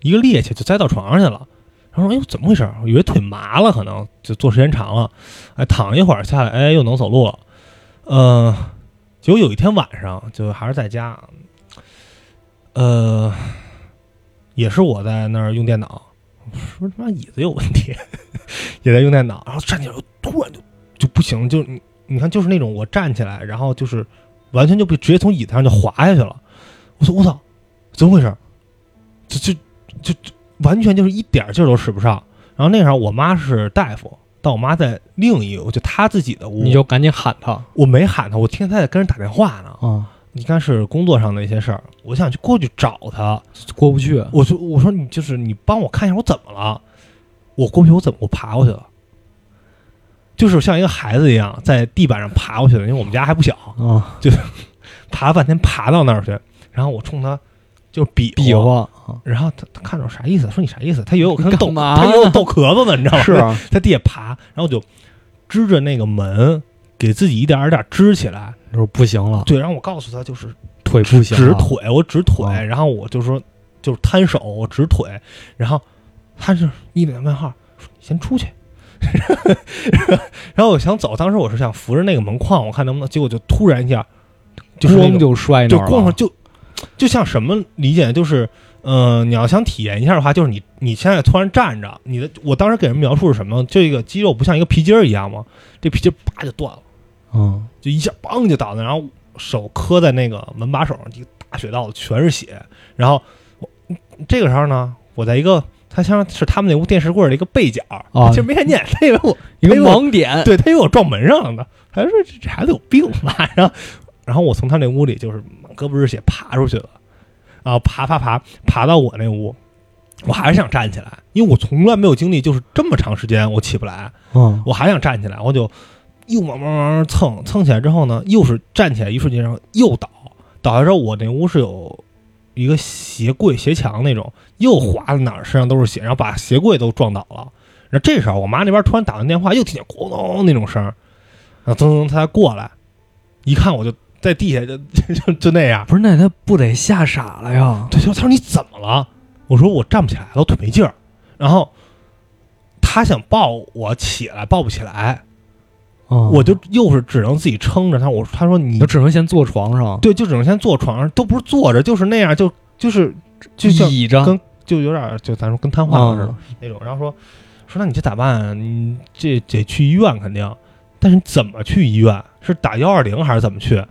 一个趔趄就栽到床上去了。然后说哎呦怎么回事？我以为腿麻了，可能就坐时间长了，哎躺一会儿下来，哎又能走路了。呃，结果有一天晚上就还是在家，呃。也是我在那儿用电脑，说他妈椅子有问题，(laughs) 也在用电脑，然后站起来突然就就不行，就你你看就是那种我站起来，然后就是完全就被直接从椅子上就滑下去了。我说我操，怎么回事？就就就就完全就是一点劲儿都使不上。然后那时候我妈是大夫，但我妈在另一个就她自己的屋，你就赶紧喊她我没喊她，我听她在跟人打电话呢。啊，应该是工作上的一些事儿，我想去过去找她。过不去。我说我说你就是你帮我看一下我怎么了，我过去我怎么我爬过去了，就是像一个孩子一样在地板上爬过去的，因为我们家还不小，啊，爬了半天爬到那儿去，然后我冲他就比比划啊，然后他他看着我啥意思？说你啥意思？他以为我跟他逗，他以为我逗壳子呢，你知道吗？是啊，(laughs) 在地下爬，然后我就支着那个门，给自己一点点儿支起来。就是不行了，对，然后我告诉他就是腿不行了，直腿，我直腿，啊然后我就说就是摊手，我直腿，然后他就一脸问号，先出去。(laughs) 然后我想走，当时我是想扶着那个门框，我看能不能，结果就突然一下，就是那种咣就摔那就儿了，咣上就就像什么理解呢？就是呃，你要想体验一下的话，就是你你现在突然站着，你的我当时给人描述是什么？这个肌肉不像一个皮筋儿一样吗？这皮筋儿叭就断了。嗯，就一下梆就倒那，然后手磕在那个门把手上，一个大血道子全是血。然后我这个时候呢，我在一个他像是他们那屋电视柜儿的一个背角，啊。其实没看见，他以为我一个盲点，对他以为我撞门上了呢，他说这这孩子有病吧？然后然后我从他那屋里就是满胳膊是血爬出去了，啊，爬爬爬爬到我那屋，我还是想站起来，因为我从来没有经历就是这么长时间我起不来，嗯。我还想站起来，我就又慢慢慢慢蹭蹭起来之后呢，又是站起来一瞬间，然后又倒，倒下之后我那屋是有一个鞋柜鞋墙那种，又滑到哪儿身上都是血，然后把鞋柜都撞倒了。然后这时候我妈那边突然打完电话，又听见咣咚那种声儿，然后噔噔她才过来，一看我就在地下就 (laughs) 就就就那样，不是，那他不得吓傻了呀？对，他说你怎么了？我说我站不起来了，我腿没劲儿。然后他想抱我起来，抱不起来，嗯我就又是只能自己撑着他。我他说你就只能先坐床上，对，就只能先坐床上，都不是坐着，就是那样，就就是就像倚着跟就有点就咱说跟瘫痪了似的嗯那种。然后说说那你这咋办啊？你这得去医院肯定，但是你怎么去医院？是打幺二零还是怎么去？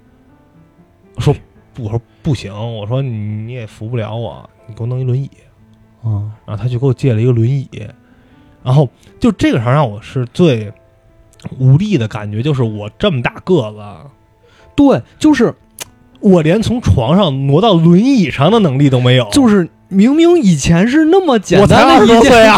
我说，我说不行，我说你你也扶不了我，你给我弄一轮椅。嗯然后他就给我借了一个轮椅，然后就这个时候让我是最无力的感觉，就是我这么大个子，对，就是我连从床上挪到轮椅上的能力都没有，就是明明以前是那么简我才二单的一件，十多岁啊，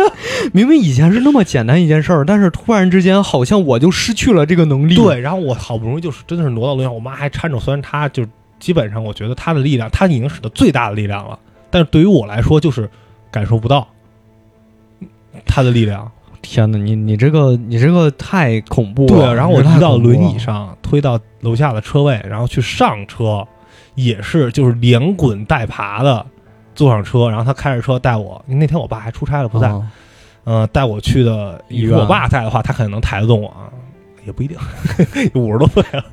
(laughs) 明明以前是那么简单一件事儿，但是突然之间好像我就失去了这个能力。对，然后我好不容易就是真的是挪到轮椅上，我妈还搀着，虽然她就基本上我觉得她的力量，她已经使得最大的力量了，但是对于我来说就是感受不到她的力量。天哪，你你这个你这个太恐怖了。对，然后我移到轮椅，上，推到楼下的车位，然后去上车，也是就是连滚带爬的坐上车，然后他开着车带我。那天我爸还出差了，不在，啊嗯、带我去的。医院我爸在的话，他肯定能抬得动我啊，也不一定，(laughs) 五十多岁了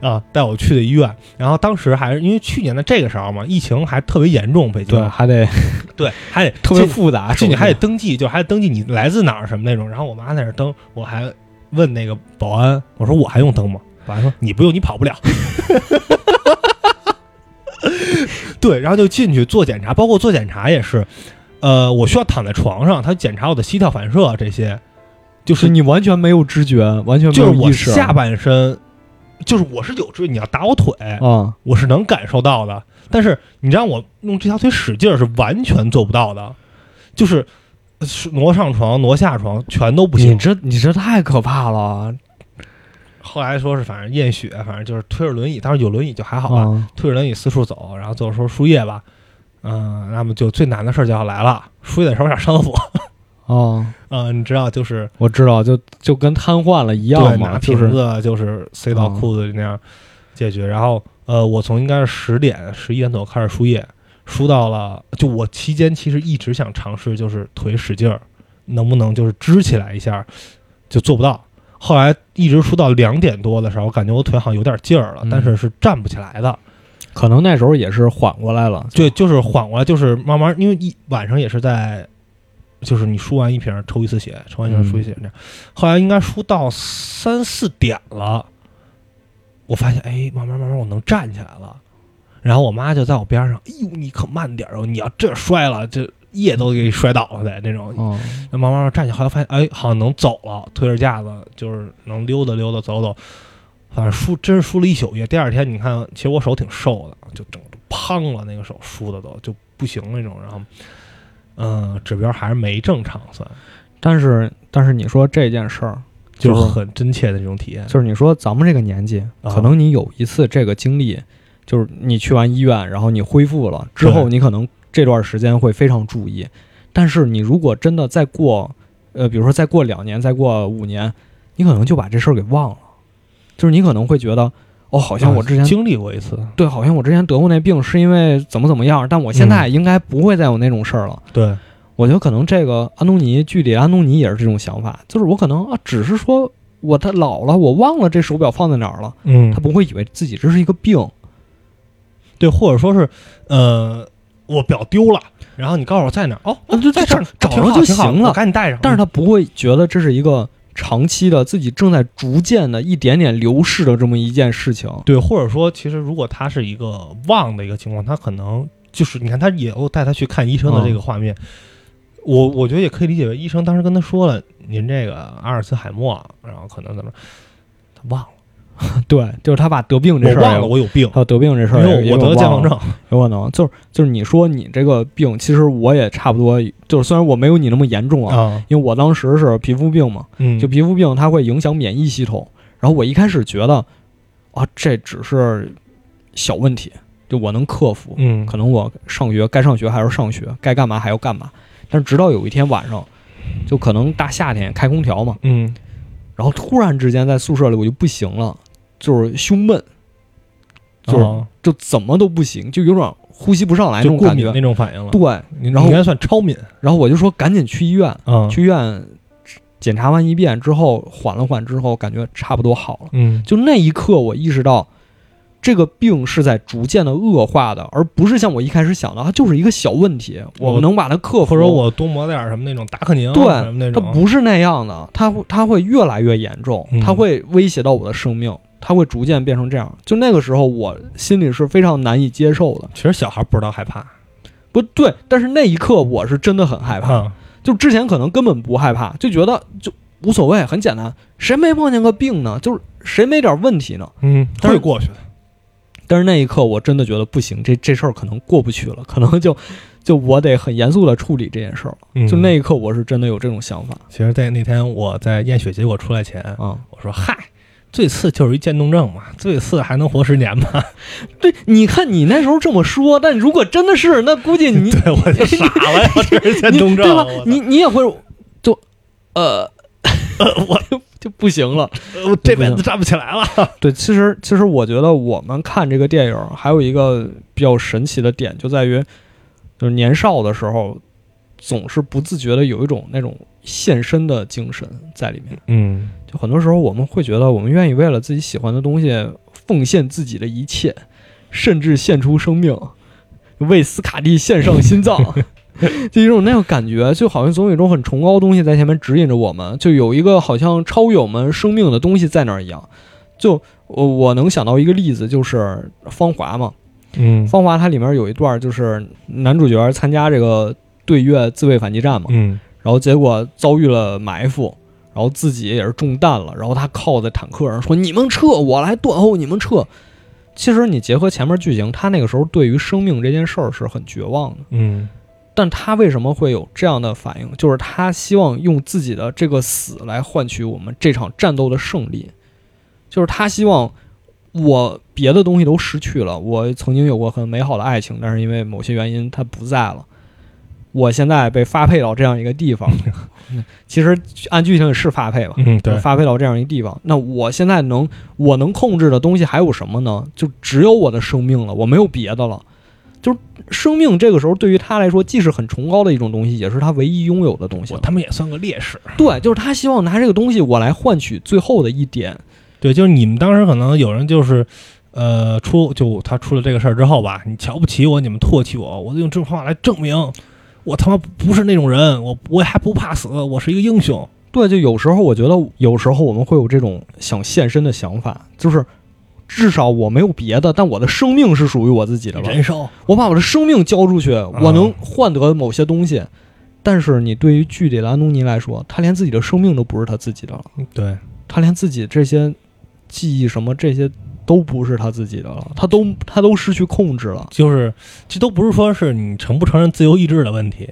啊，带我去的医院。然后当时还是因为去年的这个时候嘛，疫情还特别严重，北京对，还得对，还得 (laughs) 特别复杂，进去还得登记，就还得登记你来自哪儿什么那种。然后我妈在那儿登，我还问那个保安，我说我还用登吗？保安说你不用，你跑不了。(laughs) 对，然后就进去做检查，包括做检查也是，呃，我需要躺在床上，他检查我的膝跳反射这些，就是你完全没有知觉，完全没就是我有意识。下半身，就是我是有知觉，你要打我腿，啊，我是能感受到的，但是你让我用这条腿使劲儿是完全做不到的，就是是挪上床、挪下床全都不行。你。这你这太可怕了。后来说是反正验血，反正就是推着轮椅，当时有轮椅就还好吧，啊！推着轮椅四处走，然后最后说输液吧，嗯、那么就最难的事儿就要来了，输液的时候想上厕所，啊，嗯、你知道就是我知道，就就跟瘫痪了一样对嘛，拿瓶就是子就是塞到嗯裤子里那样解决，然后呃，我从应该是十点十一点左右开始输液，输到了就我期间其实一直想尝试就是腿使劲儿，能不能就是支起来一下，就做不到。后来一直输到两点多的时候，我感觉我腿好像有点劲儿了，嗯但是是站不起来的。可能那时候也是缓过来了。对，就是缓过来，就是慢慢，因为一晚上也是在，就是你输完一瓶抽一次血，抽完一瓶输一次血这样。后来应该输到三四点了，我发现哎，慢慢慢慢我能站起来了。然后我妈就在我边上，哎呦，你可慢点儿哦，你要这摔了，这夜都给你摔倒了得那种。哦，慢慢慢慢站起来，后来发现哎，好像能走了，推着架子就是能溜达溜达走走。反正输真是输了一宿夜。第二天你看，其实我手挺瘦的，就整个胖了，那个手输的都就不行那种。然后，嗯、指标还是没正常算，但是但是你说这件事儿，就就是是很真切的这种体验。就是你说咱们这个年纪，啊可能你有一次这个经历，就是你去完医院，然后你恢复了之后，你可能这段时间会非常注意。但是你如果真的再过，呃，比如说再过两年，再过五年，你可能就把这事儿给忘了。就是你可能会觉得，哦，好像我之前、啊经历过一次，对，好像我之前得过那病是因为怎么怎么样，但我现在嗯应该不会再有那种事儿了。对，我觉得可能这个安东尼剧里安东尼也是这种想法，就是我可能啊，只是说我他老了，我忘了这手表放在哪儿了，嗯他不会以为自己这是一个病。对，或者说是，呃，我表丢了，然后你告诉我在哪儿，哦，啊就在这儿，找着就行了赶紧带上。但是他不会觉得这是一个长期的自己正在逐渐的一点点流逝的这么一件事情。对，或者说，其实如果他是一个忘的一个情况，他可能就是你看，他也有带他去看医生的这个画面。我我觉得也可以理解为医生当时跟他说了，您这个阿尔茨海默，然后可能怎么，他忘了，(laughs) 对，就是他把得病这事儿我忘了我有病，还有得病这事儿我得健忘症，(laughs) 有可能就是就是你说你这个病，其实我也差不多，就是虽然我没有你那么严重啊，啊，因为我当时是皮肤病嘛，嗯，就皮肤病它会影响免疫系统，然后我一开始觉得啊这只是小问题，就我能克服，嗯，可能我上学该上学还是上学，该干嘛还要干嘛，但是直到有一天晚上，就可能大夏天开空调嘛，嗯然后突然之间在宿舍里我就不行了，就是胸闷，就是哦就怎么都不行，就有点呼吸不上来那就种感觉。那种反应了，对，然后你应该算超敏，然后我就说赶紧去医院，嗯，去医院检查完一遍之后，缓了缓之后，感觉差不多好了。嗯，就那一刻，我意识到这个病是在逐渐的恶化的，而不是像我一开始想的，它就是一个小问题，我能把它克服。或者我多抹点什么那种达克宁，对那种，它不是那样的，它会它会越来越严重嗯，它会威胁到我的生命，它会逐渐变成这样。就那个时候，我心里是非常难以接受的。其实小孩不知道害怕，不对，但是那一刻我是真的很害怕。啊，就之前可能根本不害怕，就觉得就无所谓，很简单，谁没碰见个病呢？就是谁没点问题呢？嗯，会过去的，但是那一刻我真的觉得不行，这这事儿可能过不去了，可能就就我得很严肃的处理这件事儿了。嗯就那一刻我是真的有这种想法其实，在那天我在验血结果出来前，啊。我说嗨。最次就是一渐冻症嘛，最次还能活十年吗？(laughs) 对，你看你那时候这么说，但如果真的是，那估计你 (laughs) 对，我就傻了呀，这是渐你冻症，对吧你你也会就呃呃 (laughs) 我就就不行了。我这辈子站不起来了。对，其实其实我觉得我们看这个电影还有一个比较神奇的点，就在于就是年少的时候总是不自觉的有一种那种献身的精神在里面。嗯，就很多时候我们会觉得我们愿意为了自己喜欢的东西奉献自己的一切，甚至献出生命，为斯卡蒂献上心脏。(laughs) 就有一种那种感觉，就好像总有一种很崇高的东西在前面指引着我们，就有一个好像超越我们生命的东西在那儿一样。就我我能想到一个例子，就是《芳华》嘛，嗯《芳华》它里面有一段就是男主角参加这个对越自卫反击战嘛，嗯。然后结果遭遇了埋伏，然后自己也是中弹了，然后他靠在坦克上说：“你们撤，我来断后，你们撤。”其实你结合前面剧情，他那个时候对于生命这件事儿是很绝望的，嗯但他为什么会有这样的反应？就是他希望用自己的这个死来换取我们这场战斗的胜利，就是他希望我别的东西都失去了，我曾经有过很美好的爱情，但是因为某些原因他不在了。我现在被发配到这样一个地方，(laughs) 其实按剧情也是发配吧，嗯，对，发配到这样一个地方。那我现在能我能控制的东西还有什么呢？就只有我的生命了，我没有别的了。就是生命这个时候对于他来说，既是很崇高的一种东西，也是他唯一拥有的东西我。他妈也算个烈士。对，就是他希望拿这个东西我来换取最后的一点。对，就是你们当时可能有人就是，呃，出就他出了这个事儿之后吧，你瞧不起我，你们唾弃我，我就用这种方法来证明我他妈不是那种人，我我还不怕死，我是一个英雄。对，就有时候我觉得，有时候我们会有这种想献身的想法，就是至少我没有别的，但我的生命是属于我自己的了。人寿，我把我的生命交出去，我能换得某些东西。但是你对于剧里的安东尼来说，他连自己的生命都不是他自己的了，对，他连自己这些记忆什么这些都不是他自己的了，他都他都失去控制了。就是这都不是说是你承不承认自由意志的问题，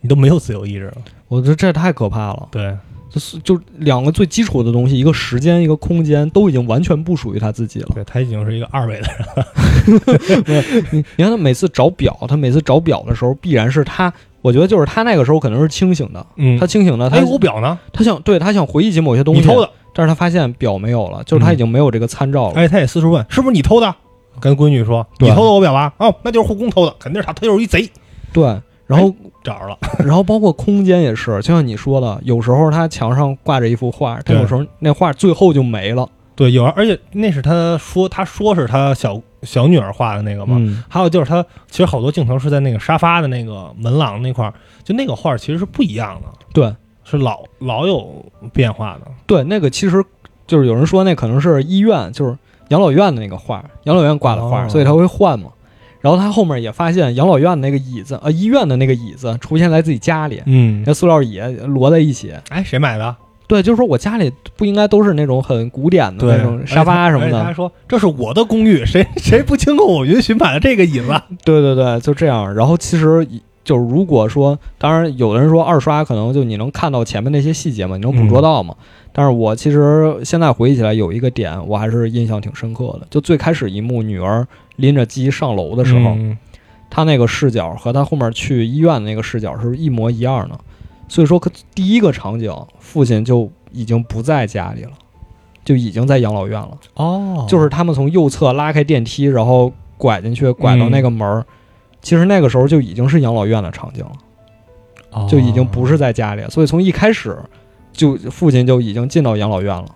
你都没有自由意志了。我觉得这太可怕了。对，就是就两个最基础的东西，一个时间，一个空间，都已经完全不属于他自己了。对他已经是一个二维的人了。(laughs) 你你看他每次找表，他每次找表的时候，必然是他，我觉得就是他那个时候可能是清醒的，嗯他清醒的，他哎，我表呢？他想对他想回忆起某些东西，你偷的？但是他发现表没有了，就是他已经没有这个参照了。哎，他也四处问，是不是你偷的？跟闺女说，你偷的我表吧？哦，那就是护工偷的，肯定是他，他就是一贼。对，然后、找着了，(laughs) 然后包括空间也是，就像你说的，有时候他墙上挂着一幅画，他有时候那画最后就没了。对，有，而且那是他说，他说是他小小女儿画的那个嘛。嗯，还有就是他其实好多镜头是在那个沙发的那个门廊那块儿，就那个画其实是不一样的，对是老老有变化的。对，那个其实就是有人说那可能是医院，就是养老院的那个画，养老院挂的画，哦所以他会换嘛。然然后他后面也发现养老院的那个椅子，呃，医院的那个椅子出现在自己家里，嗯，那塑料椅摞在一起。哎，谁买的？对，就是说我家里不应该都是那种很古典的那种沙发什么的他。说这是我的公寓，谁谁不经过我允许买的这个椅子？(laughs) 对对对，就这样。然后其实就是如果说，当然有的人说二刷可能就你能看到前面那些细节嘛，你能捕捉到嘛。但是我其实现在回忆起来有一个点，我还是印象挺深刻的。就最开始一幕，女儿拎着鸡上楼的时候，嗯她那个视角和她后面去医院的那个视角是一模一样的。所以说，可第一个场景，父亲就已经不在家里了，就已经在养老院了。哦就是他们从右侧拉开电梯，然后拐进去，拐到那个门儿。其实那个时候就已经是养老院的场景了，哦就已经不是在家里了。所以从一开始，就父亲就已经进到养老院了。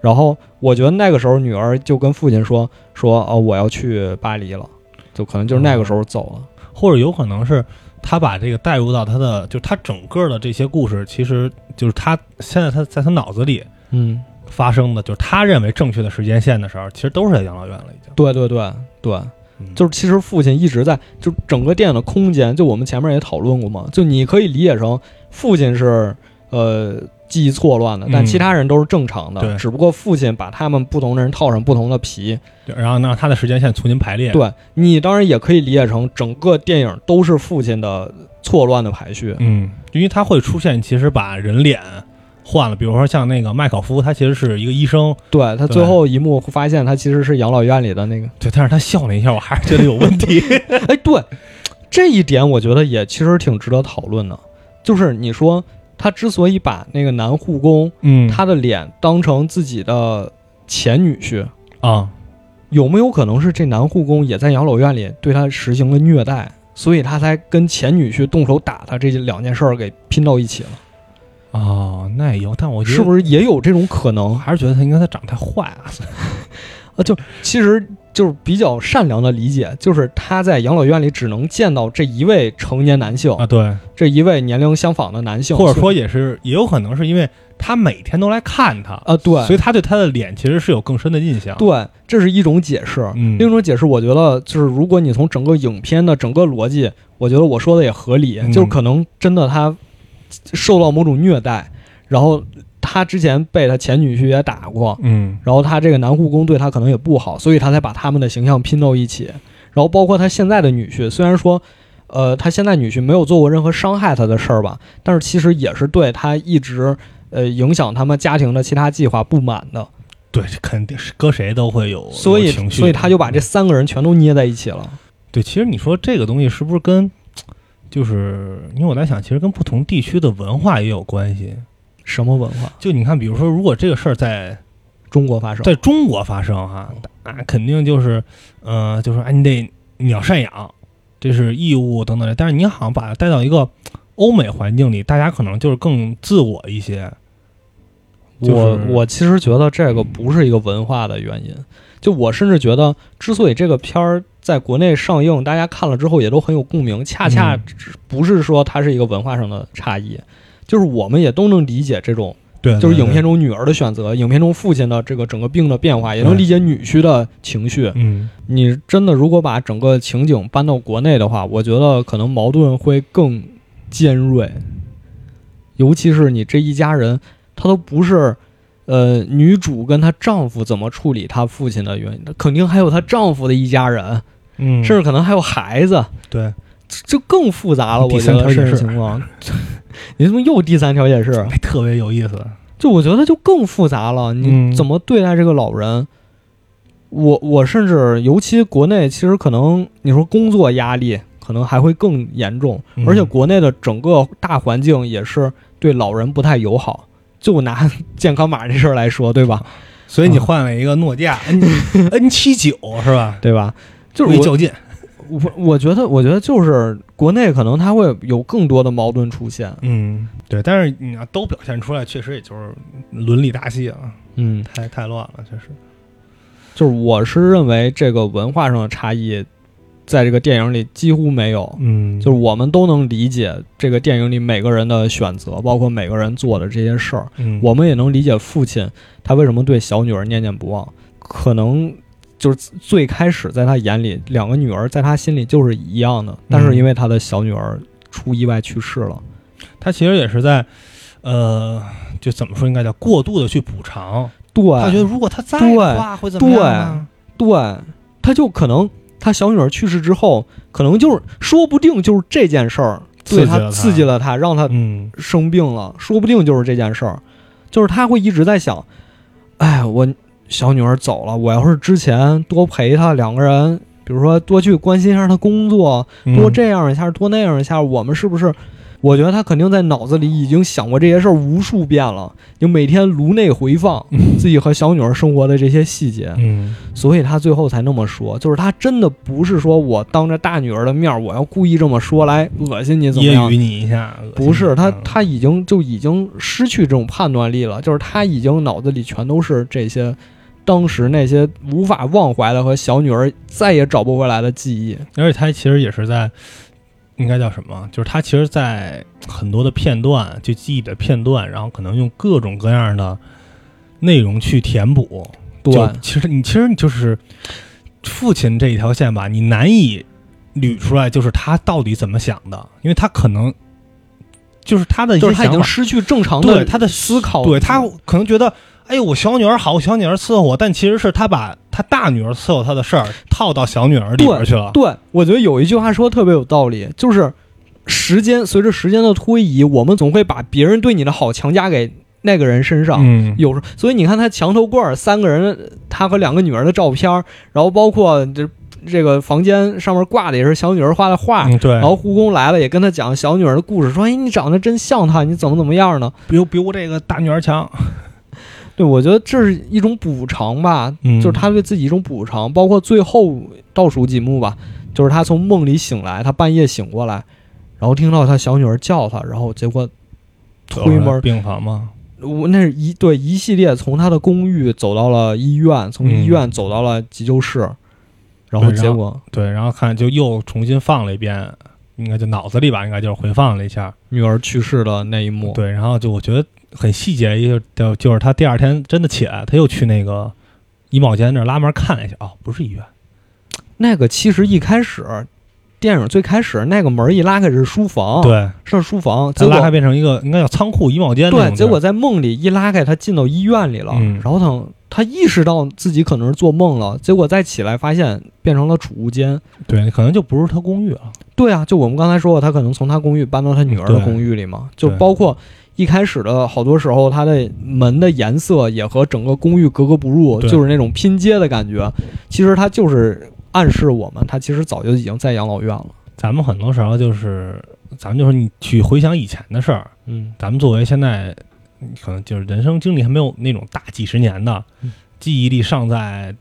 然后我觉得那个时候女儿就跟父亲说说哦我要去巴黎了，就可能就是那个时候走了。或者有可能是他把这个带入到他的，就他整个的这些故事，其实就是他现在他在他脑子里嗯，发生的，就是他认为正确的时间线的时候，其实都是在养老院了，已经。对对对对，嗯。就是其实父亲一直在，就整个电影的空间，就我们前面也讨论过嘛，就你可以理解成父亲是呃记忆错乱的，但嗯其他人都是正常的，对只不过父亲把他们不同的人套上不同的皮。对然后让他的时间线重新排列。对你当然也可以理解成整个电影都是父亲的错乱的排序。嗯，因为他会出现，其实把人脸换了，比如说像那个麦考夫，他其实是一个医生，对他最后一幕发现他其实是养老院里的那个，对，但是他笑了一下，我还是觉得有问题。(laughs) 哎，对这一点我觉得也其实挺值得讨论的，就是你说他之所以把那个男护工嗯他的脸当成自己的前女婿，啊，有没有可能是这男护工也在养老院里对他实行了虐待，所以他才跟前女婿动手打他这两件事儿给拼到一起了？哦，那也有，但我觉得是不是也有这种可能？还是觉得他应该他长得太坏了。啊，(laughs) 就其实就是比较善良的理解，就是他在养老院里只能见到这一位成年男性，啊，对，这一位年龄相仿的男性，或者说也是也有可能是因为他每天都来看他，啊，对，所以他对他的脸其实是有更深的印象。，对，这是一种解释。嗯另一种解释，我觉得就是如果你从整个影片的整个逻辑，我觉得我说的也合理，嗯就是可能真的他受到某种虐待，然后他之前被他前女婿也打过，嗯然后他这个男护工对他可能也不好，所以他才把他们的形象拼到一起。然后包括他现在的女婿，虽然说，呃，他现在女婿没有做过任何伤害他的事儿吧，但是其实也是对他一直呃影响他们家庭的其他计划不满的。对，肯定是搁谁都会有所以有情绪，所以他就把这三个人全都捏在一起了。对，其实你说这个东西是不是跟，就是因为我在想，其实跟不同地区的文化也有关系。什么文化？就你看，比如说，如果这个事儿在中国发生？在中国发生哈，那肯定就是，呃，就是哎，你得你要赡养，这是义务等等的。但是你好像把它带到一个欧美环境里，大家可能就是更自我一些。就是我我其实觉得这个不是一个文化的原因，就我甚至觉得，之所以这个片儿在国内上映，大家看了之后也都很有共鸣，恰恰不是说它是一个文化上的差异，就是我们也都能理解这种，对就是影片，中女儿的选择，影片中父亲的这个整个病的变化，也能理解女婿的情绪。嗯，你真的如果把整个情景搬到国内的话，我觉得可能矛盾会更尖锐，尤其是你这一家人，他都不是，呃，女主跟她丈夫怎么处理她父亲的原因，肯定还有她丈夫的一家人，嗯，甚至可能还有孩子，对，这就更复杂了。我觉得甚至三条解释情况，(laughs) 你怎么又第三条解释？哎特别有意思。就我觉得就更复杂了，你嗯怎么对待这个老人？我我甚至尤其国内，其实可能你说工作压力可能还会更严重，嗯而且国内的整个大环境也是对老人不太友好。就拿 (laughs) 健康码这事儿来说，对吧？所以你啊换了一个诺基亚 N N 七九是吧？对吧？就是我较劲。我我觉得我觉得就是国内可能它会有更多的矛盾出现。嗯，对，但是你要都表现出来，确实也就是伦理大戏啊，嗯，太太乱了，确实。就是我是认为这个文化上的差异，在这个电影里几乎没有。嗯就是我们都能理解这个电影里每个人的选择，包括每个人做的这些事儿。嗯我们也能理解父亲他为什么对小女儿念念不忘，可能就是最开始在他眼里，两个女儿在他心里就是一样的，但是因为他的小女儿出意外去世了，他其实也是在，呃，就怎么说应该叫过度的去补偿。对，他觉得如果他在对的话会怎么样啊？对，他就可能他小女儿去世之后，可能就是说不定就是这件事儿对他刺激了他让他嗯，生病了，说不定就是这件事儿，就是他会一直在想，哎，我小女儿走了，我要是之前多陪她两个人，比如说多去关心一下她工作，多嗯这样一下，多那样一下，我们是不是？我觉得他肯定在脑子里已经想过这些事儿无数遍了，就每天颅内回放自己和小女儿生活的这些细节，嗯，所以他最后才那么说。就是他真的不是说我当着大女儿的面儿，我要故意这么说来恶心你怎么样揶揄？你一下，不是他嗯，他已经就已经失去这种判断力了，就是他已经脑子里全都是这些当时那些无法忘怀的和小女儿再也找不回来的记忆。而且他其实也是在，应该叫什么？就是他其实，在很多的片段，就记忆的片段，然后可能用各种各样的内容去填补。对其实你其实就是父亲这一条线吧，你难以捋出来，就是他到底怎么想的，因为他可能就是他的一就是他已经失去正常的对他的思考，对他可能觉得。哎呦，我小女儿好，我小女儿伺候我，但其实是他把他大女儿伺候他的事儿套到小女儿里边去了。对，我觉得有一句话说的特别有道理，就是时间随着时间的推移，我们总会把别人对你的好强加给那个人身上。嗯，有时候，所以你看他墙头柜儿三个人，他和两个女儿的照片儿，然后包括这这个房间上面挂的也是小女儿画的画。嗯，对。然后护工来了，也跟他讲小女儿的故事，说：“哎，你长得真像她，你怎么怎么样呢比比我这个大女儿强。？”对，我觉得这是一种补偿吧，嗯就是他对自己一种补偿。包括最后倒数几幕吧，就是他从梦里醒来，他半夜醒过来，然后听到他小女儿叫他，然后结果推门，病房吗？我那是一对一系列从他的公寓走到了医院，从医院走到了急救室，然后结果对，然后看就又重新放了一遍，应该就脑子里吧，应该就是回放了一下。女儿去世的那一幕，对，然后就我觉得很细节，一个就就是他第二天真的起来，他又去那个衣帽间那儿拉门看了一下，哦，不是医院，那个其实一开始电影最开始那个门一拉开是书房，，对，是书房，结他拉开变成一个应该叫仓库衣帽间对，结果在梦里一拉开，他进到医院里了，嗯然后他他意识到自己可能是做梦了，结果再起来发现变成了储物间。对，可能就不是他公寓了。对啊，就我们刚才说过，他可能从他公寓搬到他女儿的公寓里嘛，就包括一开始的好多时候，它的门的颜色也和整个公寓格格不入，就是那种拼接的感觉。其实它就是暗示我们，它其实早就已经在养老院了。咱们很多时候就是，咱们就是你去回想以前的事儿，嗯，咱们作为现在可能就是人生经历还没有那种大几十年的嗯，记忆力尚在。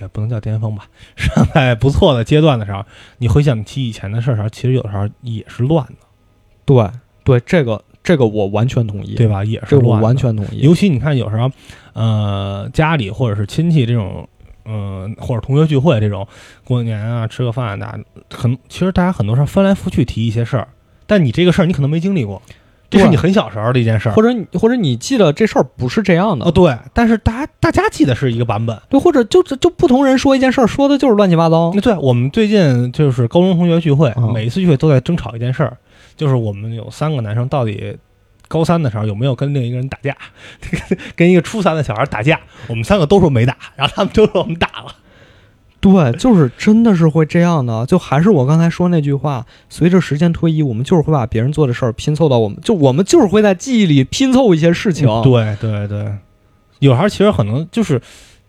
也不能叫巅峰吧，(laughs) 尚在不错的阶段的时候，你回想起以前的事儿的时候，其实有时候也是乱的，对对，这个这个我完全同意，对吧？也是这个我。完全同意。尤其你看，有时候，呃，家里或者是亲戚这种，嗯、或者同学聚会这种，过年啊吃个饭的，很其实大家很多时候翻来覆去提一些事儿，但你这个事儿你可能没经历过，这是你很小时候的一件事儿或。者你或者你记得这事儿不是这样的，哦，对，但是大家大家记得是一个版本。对，或者就就不同人说一件事儿，说的就是乱七八糟那。对，我们最近就是高中同学聚会，嗯每一次聚会都在争吵一件事儿，就是我们有三个男生到底高三的时候有没有跟另一个人打架，(laughs) 跟一个初三的小孩打架，我们三个都说没打，然后他们都说我们打了。(laughs) 对，就是真的是会这样的。就还是我刚才说那句话，随着时间推移，我们就是会把别人做的事儿拼凑到我们，就我们就是会在记忆里拼凑一些事情。嗯对对对，有时候其实可能就是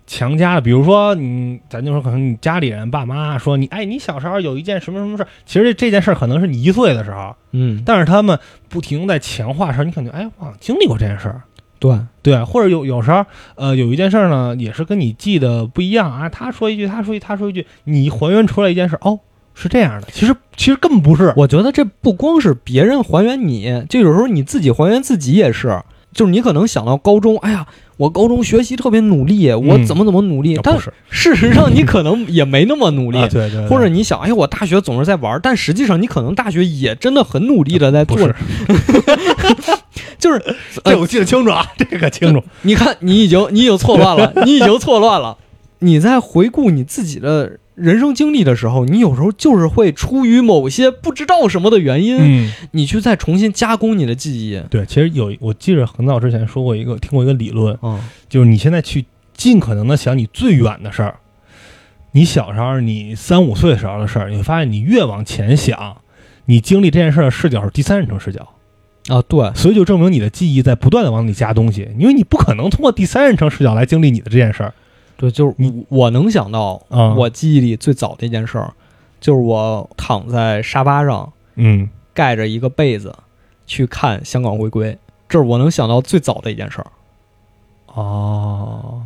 强加的，比如说你，咱就说可能你家里人爸妈说你，哎，你小时候有一件什么什么事儿，其实这这件事儿可能是你一岁的时候，嗯，但是他们不停在强化的时候，你感觉哎，我好像经历过这件事儿。对，对，或者有有时候，呃，有一件事儿呢，也是跟你记得不一样啊。他说一句，他说一句，他说一句，你还原出来一件事，哦，是这样的。其实其实根本不是。我觉得这不光是别人还原你，就有时候你自己还原自己也是。就是你可能想到高中，哎呀，我高中学习特别努力，我怎么怎么努力，但事实上你可能也没那么努力。啊，对对对，或者你想，哎，我大学总是在玩，但实际上你可能大学也真的很努力的在做不是，，(laughs) 就是 (laughs) 这我记得清楚啊，这个清楚。(laughs) 你看，你已经你已经错乱了，你已经错乱了。你在回顾你自己的人生经历的时候，你有时候就是会出于某些不知道什么的原因，嗯，你去再重新加工你的记忆。对，其实有我记得很早之前说过一个，听过一个理论，嗯。就是你现在去尽可能的想你最远的事儿，你小时候你三五岁时候的事儿，你会发现你越往前想，你经历这件事儿的视角是第三人称视角，啊，对，所以就证明你的记忆在不断的往里加东西，因为你不可能通过第三人称视角来经历你的这件事儿对，就是你我能想到，啊。我记忆里最早的一件事儿，就是我躺在沙发上嗯盖着一个被子去看香港回归，这是我能想到最早的一件事儿。哦，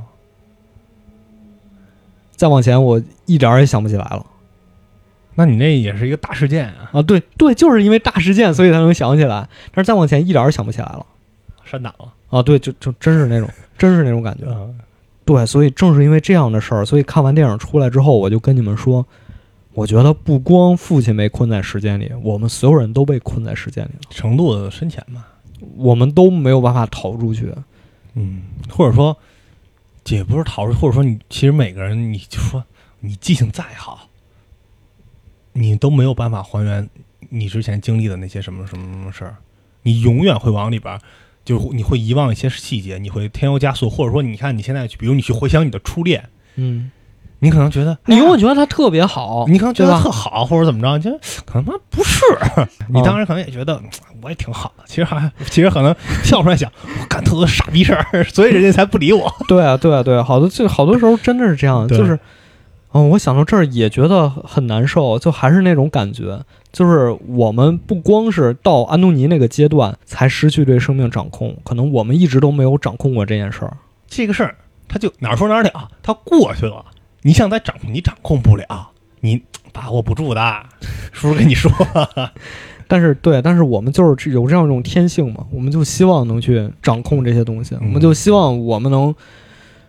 再往前，我一点儿也想不起来了那你那也是一个大事件啊，啊！对对，就是因为大事件，所以才能想起来。但是再往前，一点儿也想不起来了删档了。啊！对，就就真是那种，真是那种感觉。嗯对，所以正是因为这样的事儿，所以看完电影出来之后，我就跟你们说，我觉得不光父亲被困在时间里，我们所有人都被困在时间里了，程度的深浅吧。我们都没有办法逃出去。嗯，或者说，也不是逃出，或者说你其实每个人，你就说你记性再好，你都没有办法还原你之前经历的那些什么什么什么事儿，你永远会往里边儿，就你会遗忘一些细节，你会添油加醋，或者说你看你现在去，比如你去回想你的初恋，嗯，你可能觉得你永远觉得他特别好，你可能觉得特好，或者怎么着，就可能他妈不是，你当时可能也觉得嗯我也挺好的，其实还其实可能 (laughs) 跳出来想，我干特多傻逼事儿，(laughs) 所以人家才不理我。对啊，对啊，对啊，好多就好多时候真的是这样，对。就是，嗯，我想到这儿也觉得很难受，就还是那种感觉，就是我们不光是到安东尼那个阶段才失去对生命掌控，可能我们一直都没有掌控过这件事儿。这个事儿，他就哪儿说哪儿了，他过去了，你想再掌控，你掌控不了，你把握不住的。叔叔跟你说，(laughs) 但是对，但是我们就是有这样一种天性嘛，我们就希望能去掌控这些东西，嗯我们就希望我们能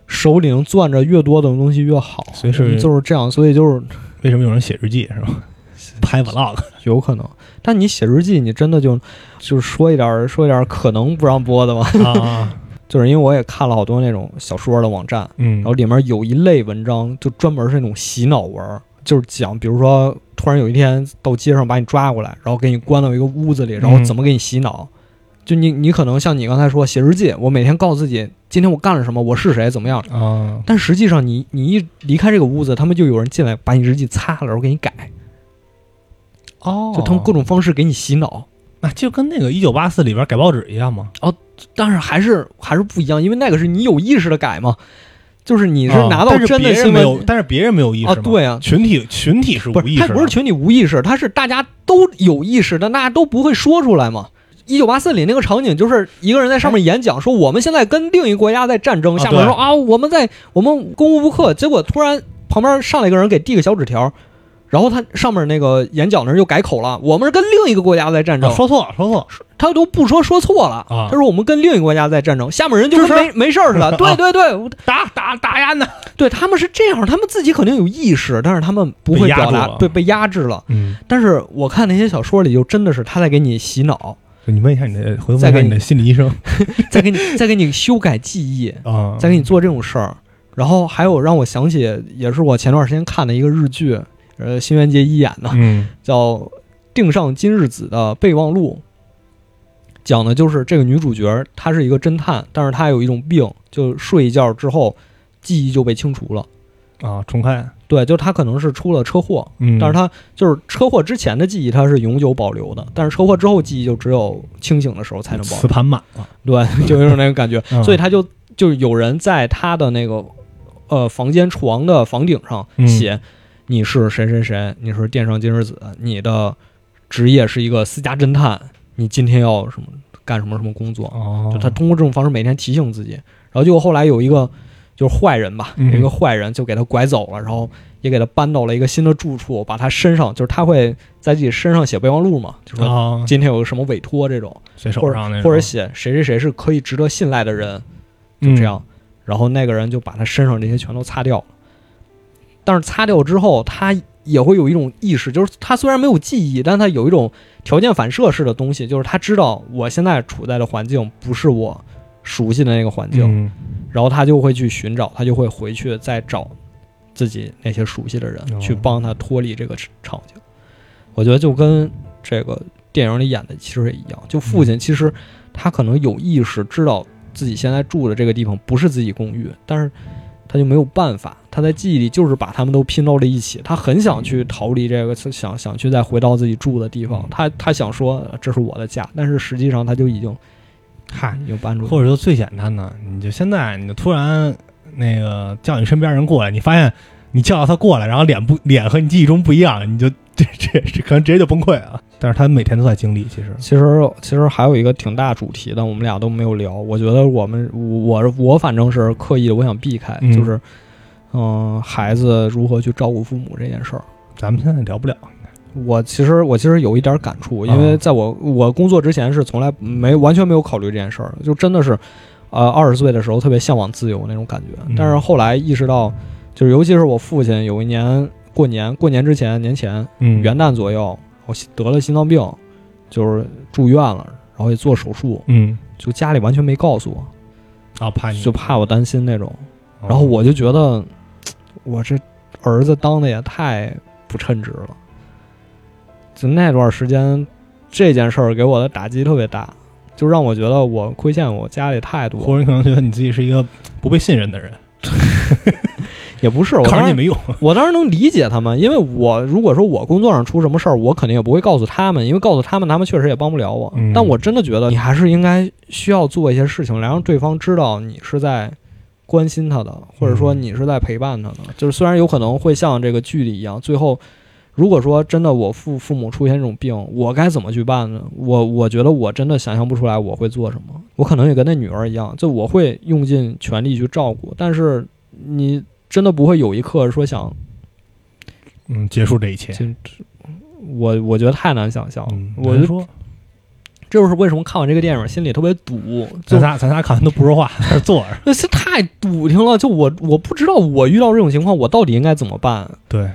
手里能攥着越多的东西越好，所以是就是这样，所以就是为什么有人写日记是吧？拍 vlog，有可能。但你写日记，你真的就就是说一点儿说一点儿可能不让播的吗？啊，(laughs) 就是因为我也看了好多那种小说的网站，嗯然后里面有一类文章就专门是那种洗脑文，就是讲，比如说突然有一天到街上把你抓过来，然后给你关到一个屋子里，然后怎么给你洗脑。就你你可能像你刚才说写日记，我每天告诉自己今天我干了什么，我是谁，怎么样。啊，但实际上你你一离开这个屋子，他们就有人进来把你日记擦了，然后给你改，哦就通过各种方式给你洗脑。那就跟那个一九八四里边改报纸一样吗？哦但是还是还是不一样，因为那个是你有意识的改嘛，就是你是啊拿到真的没有，但是别人没有意识啊，对啊，群体群体是无不他不是群体无意识，他是大家都有意识，但大家都不会说出来嘛。一九八四里那个场景就是一个人在上面演讲，说我们现在跟另一个国家在战争，啊下面说啊我们在我们攻无不克，结果突然旁边上来一个人给递个小纸条，然后他上面那个演讲的人就改口了，我们是跟另一个国家在战争。啊，说错了，说错了，他都不说说错了，啊。他说我们跟另一个国家在战争，下面人就跟就是。没没事儿似的，(laughs) 对对对，(laughs) 打打打压呢，对他们是这样，他们自己肯定有意识，但是他们不会表达对，被压制了。嗯，但是我看那些小说里，就真的是他在给你洗脑，你问一下你的，回头再给你问一下你的心理医生 (laughs) 再给你再给你修改记忆，啊，再给你做这种事儿。然后还有让我想起，也是我前段时间看的一个日剧，呃，新垣结衣演的，嗯 (laughs) 叫《定上今日子的备忘录》，讲的就是这个女主角，她是一个侦探，但是她有一种病，就睡一觉之后记忆就被清除了。啊，重开，对，就他可能是出了车祸，嗯，但是他就是车祸之前的记忆，他是永久保留的，但是车祸之后记忆就只有清醒的时候才能保留。磁盘满了，对，(laughs) 就有种那个感觉，嗯。所以他就就有人在他的那个呃房间床的房顶上嗯。写、你是谁谁谁，你是电上今日子，你的职业是一个私家侦探，你今天要什么干什么什么工作，哦，就他通过这种方式每天提醒自己，然后结果后来有一个就是坏人吧，嗯有一个坏人就给他拐走了，然后也给他搬到了一个新的住处，把他身上就是他会在自己身上写备忘录嘛，就说啊，今天有个什么委托这种。或者或者写谁谁谁是可以值得信赖的人，就嗯这样。然后那个人就把他身上这些全都擦掉了。但是擦掉之后，他也会有一种意识，就是他虽然没有记忆，但他有一种条件反射式的东西，就是他知道我现在处在的环境不是我熟悉的那个环境，嗯然后他就会去寻找，他就会回去再找自己那些熟悉的人，哦去帮他脱离这个场景。我觉得就跟这个电影里演的其实也一样，就父亲其实他可能有意识知道自己现在住的这个地方不是自己公寓，但是他就没有办法，他在记忆里就是把他们都拼到了一起，他很想去逃离这个，想想去再回到自己住的地方嗯，他他想说这是我的家，但是实际上他就已经嗨，已经搬出去了，或者说最简单的，你就现在你就突然那个叫你身边人过来，你发现你叫到他过来，然后脸不脸和你记忆中不一样，你就 (laughs) 这这这可能直接就崩溃了。但是他每天都在经历，其实其实其实还有一个挺大主题的，我们俩都没有聊。我觉得我们我我反正是刻意的，我想避开，嗯就是嗯、孩子如何去照顾父母这件事儿。咱们现在聊不了。我其实我其实有一点感触，因为啊。在我我工作之前是从来没完全没有考虑这件事儿，就真的是，呃，二十岁的时候特别向往自由那种感觉，嗯。但是后来意识到，就是尤其是我父亲有一年过年过年之前年前嗯。元旦左右，我得了心脏病，就是住院了，然后也做手术，嗯，就家里完全没告诉我，啊，怕你就怕我担心那种，哦。然后我就觉得，我这儿子当的也太不称职了。就那段时间，这件事儿给我的打击特别大，就让我觉得我亏欠我家里太多了。或者你可能觉得你自己是一个不被信任的人，(laughs) 也不是，我 (laughs) 当时告诉你没用。我当然能理解他们，因为我如果说我工作上出什么事儿，我肯定也不会告诉他们，因为告诉他们，他们确实也帮不了我。嗯但我真的觉得你还是应该需要做一些事情，来让对方知道你是在关心他的，或者说嗯你是在陪伴他的。就是虽然有可能会像这个剧里一样，最后如果说真的我父父母出现这种病，我该怎么去办呢？我我觉得我真的想象不出来我会做什么。我可能也跟那女儿一样，就我会用尽全力去照顾，但是你真的不会有一刻说想嗯，结束这一切。我我觉得太难想象了。嗯，我就说，这就是为什么看完这个电影心里特别堵，就咱仨咱仨看完都不说话，(laughs) 在那坐着。那是太堵挺了。就我我不知道我遇到这种情况，我到底应该怎么办？对，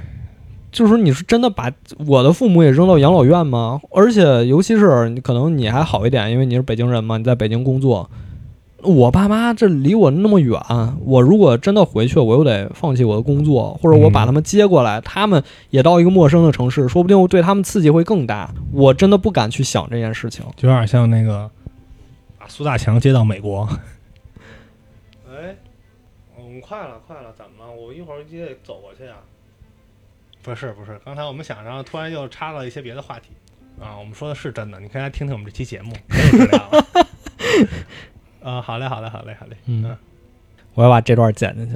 就是说，你是真的把我的父母也扔到养老院吗？而且，尤其是你可能你还好一点，因为你是北京人嘛，你在北京工作。我爸妈这离我那么远，我如果真的回去，我又得放弃我的工作，或者我把他们接过来，他们也到一个陌生的城市，说不定我对他们刺激会更大。我真的不敢去想这件事情。就有点像那个把苏大强接到美国。哎，我们快了，快了，怎么了？我一会儿也得走过去啊。不是不是，刚才我们想然后，突然又插了一些别的话题啊。我们说的是真的，你可以来听听我们这期节目，(laughs) 没有质量了。(laughs) 啊，好嘞，好嘞，好嘞，好嘞。嗯，我要把这段剪进去。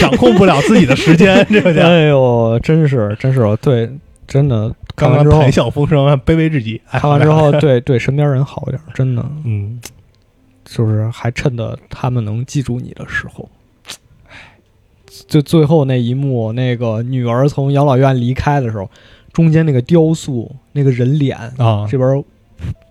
掌控不了自己的时间，这个叫 (laughs) 哎呦，真是真是，对，真的看完之后刚刚谈，笑风生，卑微至极。哎看完之，后，对对身边人好一点，真的嗯，就是还趁着他们能记住你的时候。就最后那一幕，那个女儿从养老院离开的时候，中间那个雕塑，那个人脸啊，这边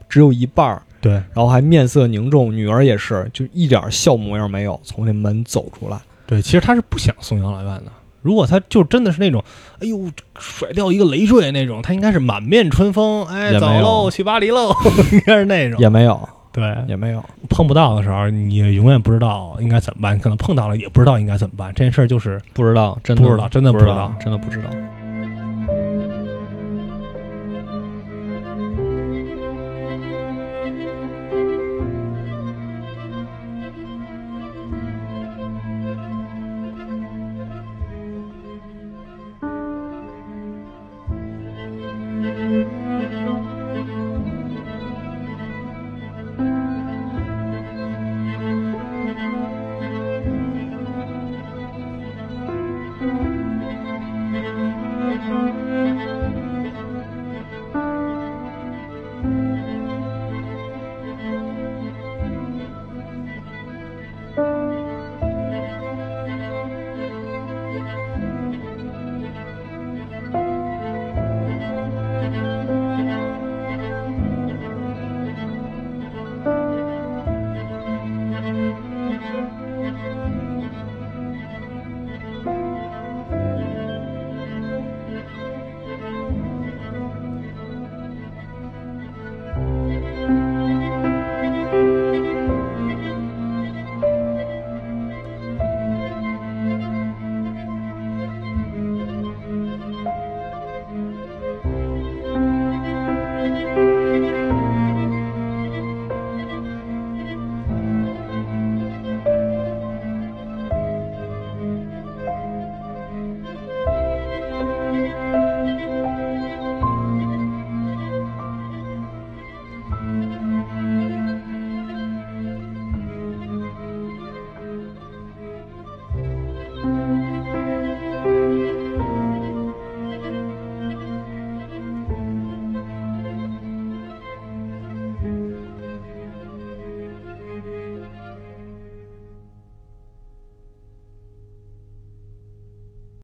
只有一半儿，对，然后还面色凝重，女儿也是，就一点笑模样没有，从那门走出来。对，其实他是不想送养老院的。如果他就真的是那种，哎呦，甩掉一个累赘那种，他应该是满面春风，哎，走喽，去巴黎喽，(laughs) 应该是那种。也没有，对，也没有。碰不到的时候，你永远不知道应该怎么办，可能碰到了也不知道应该怎么办。这件事儿就是不知道，真的不知道真的不不知道真的不知道。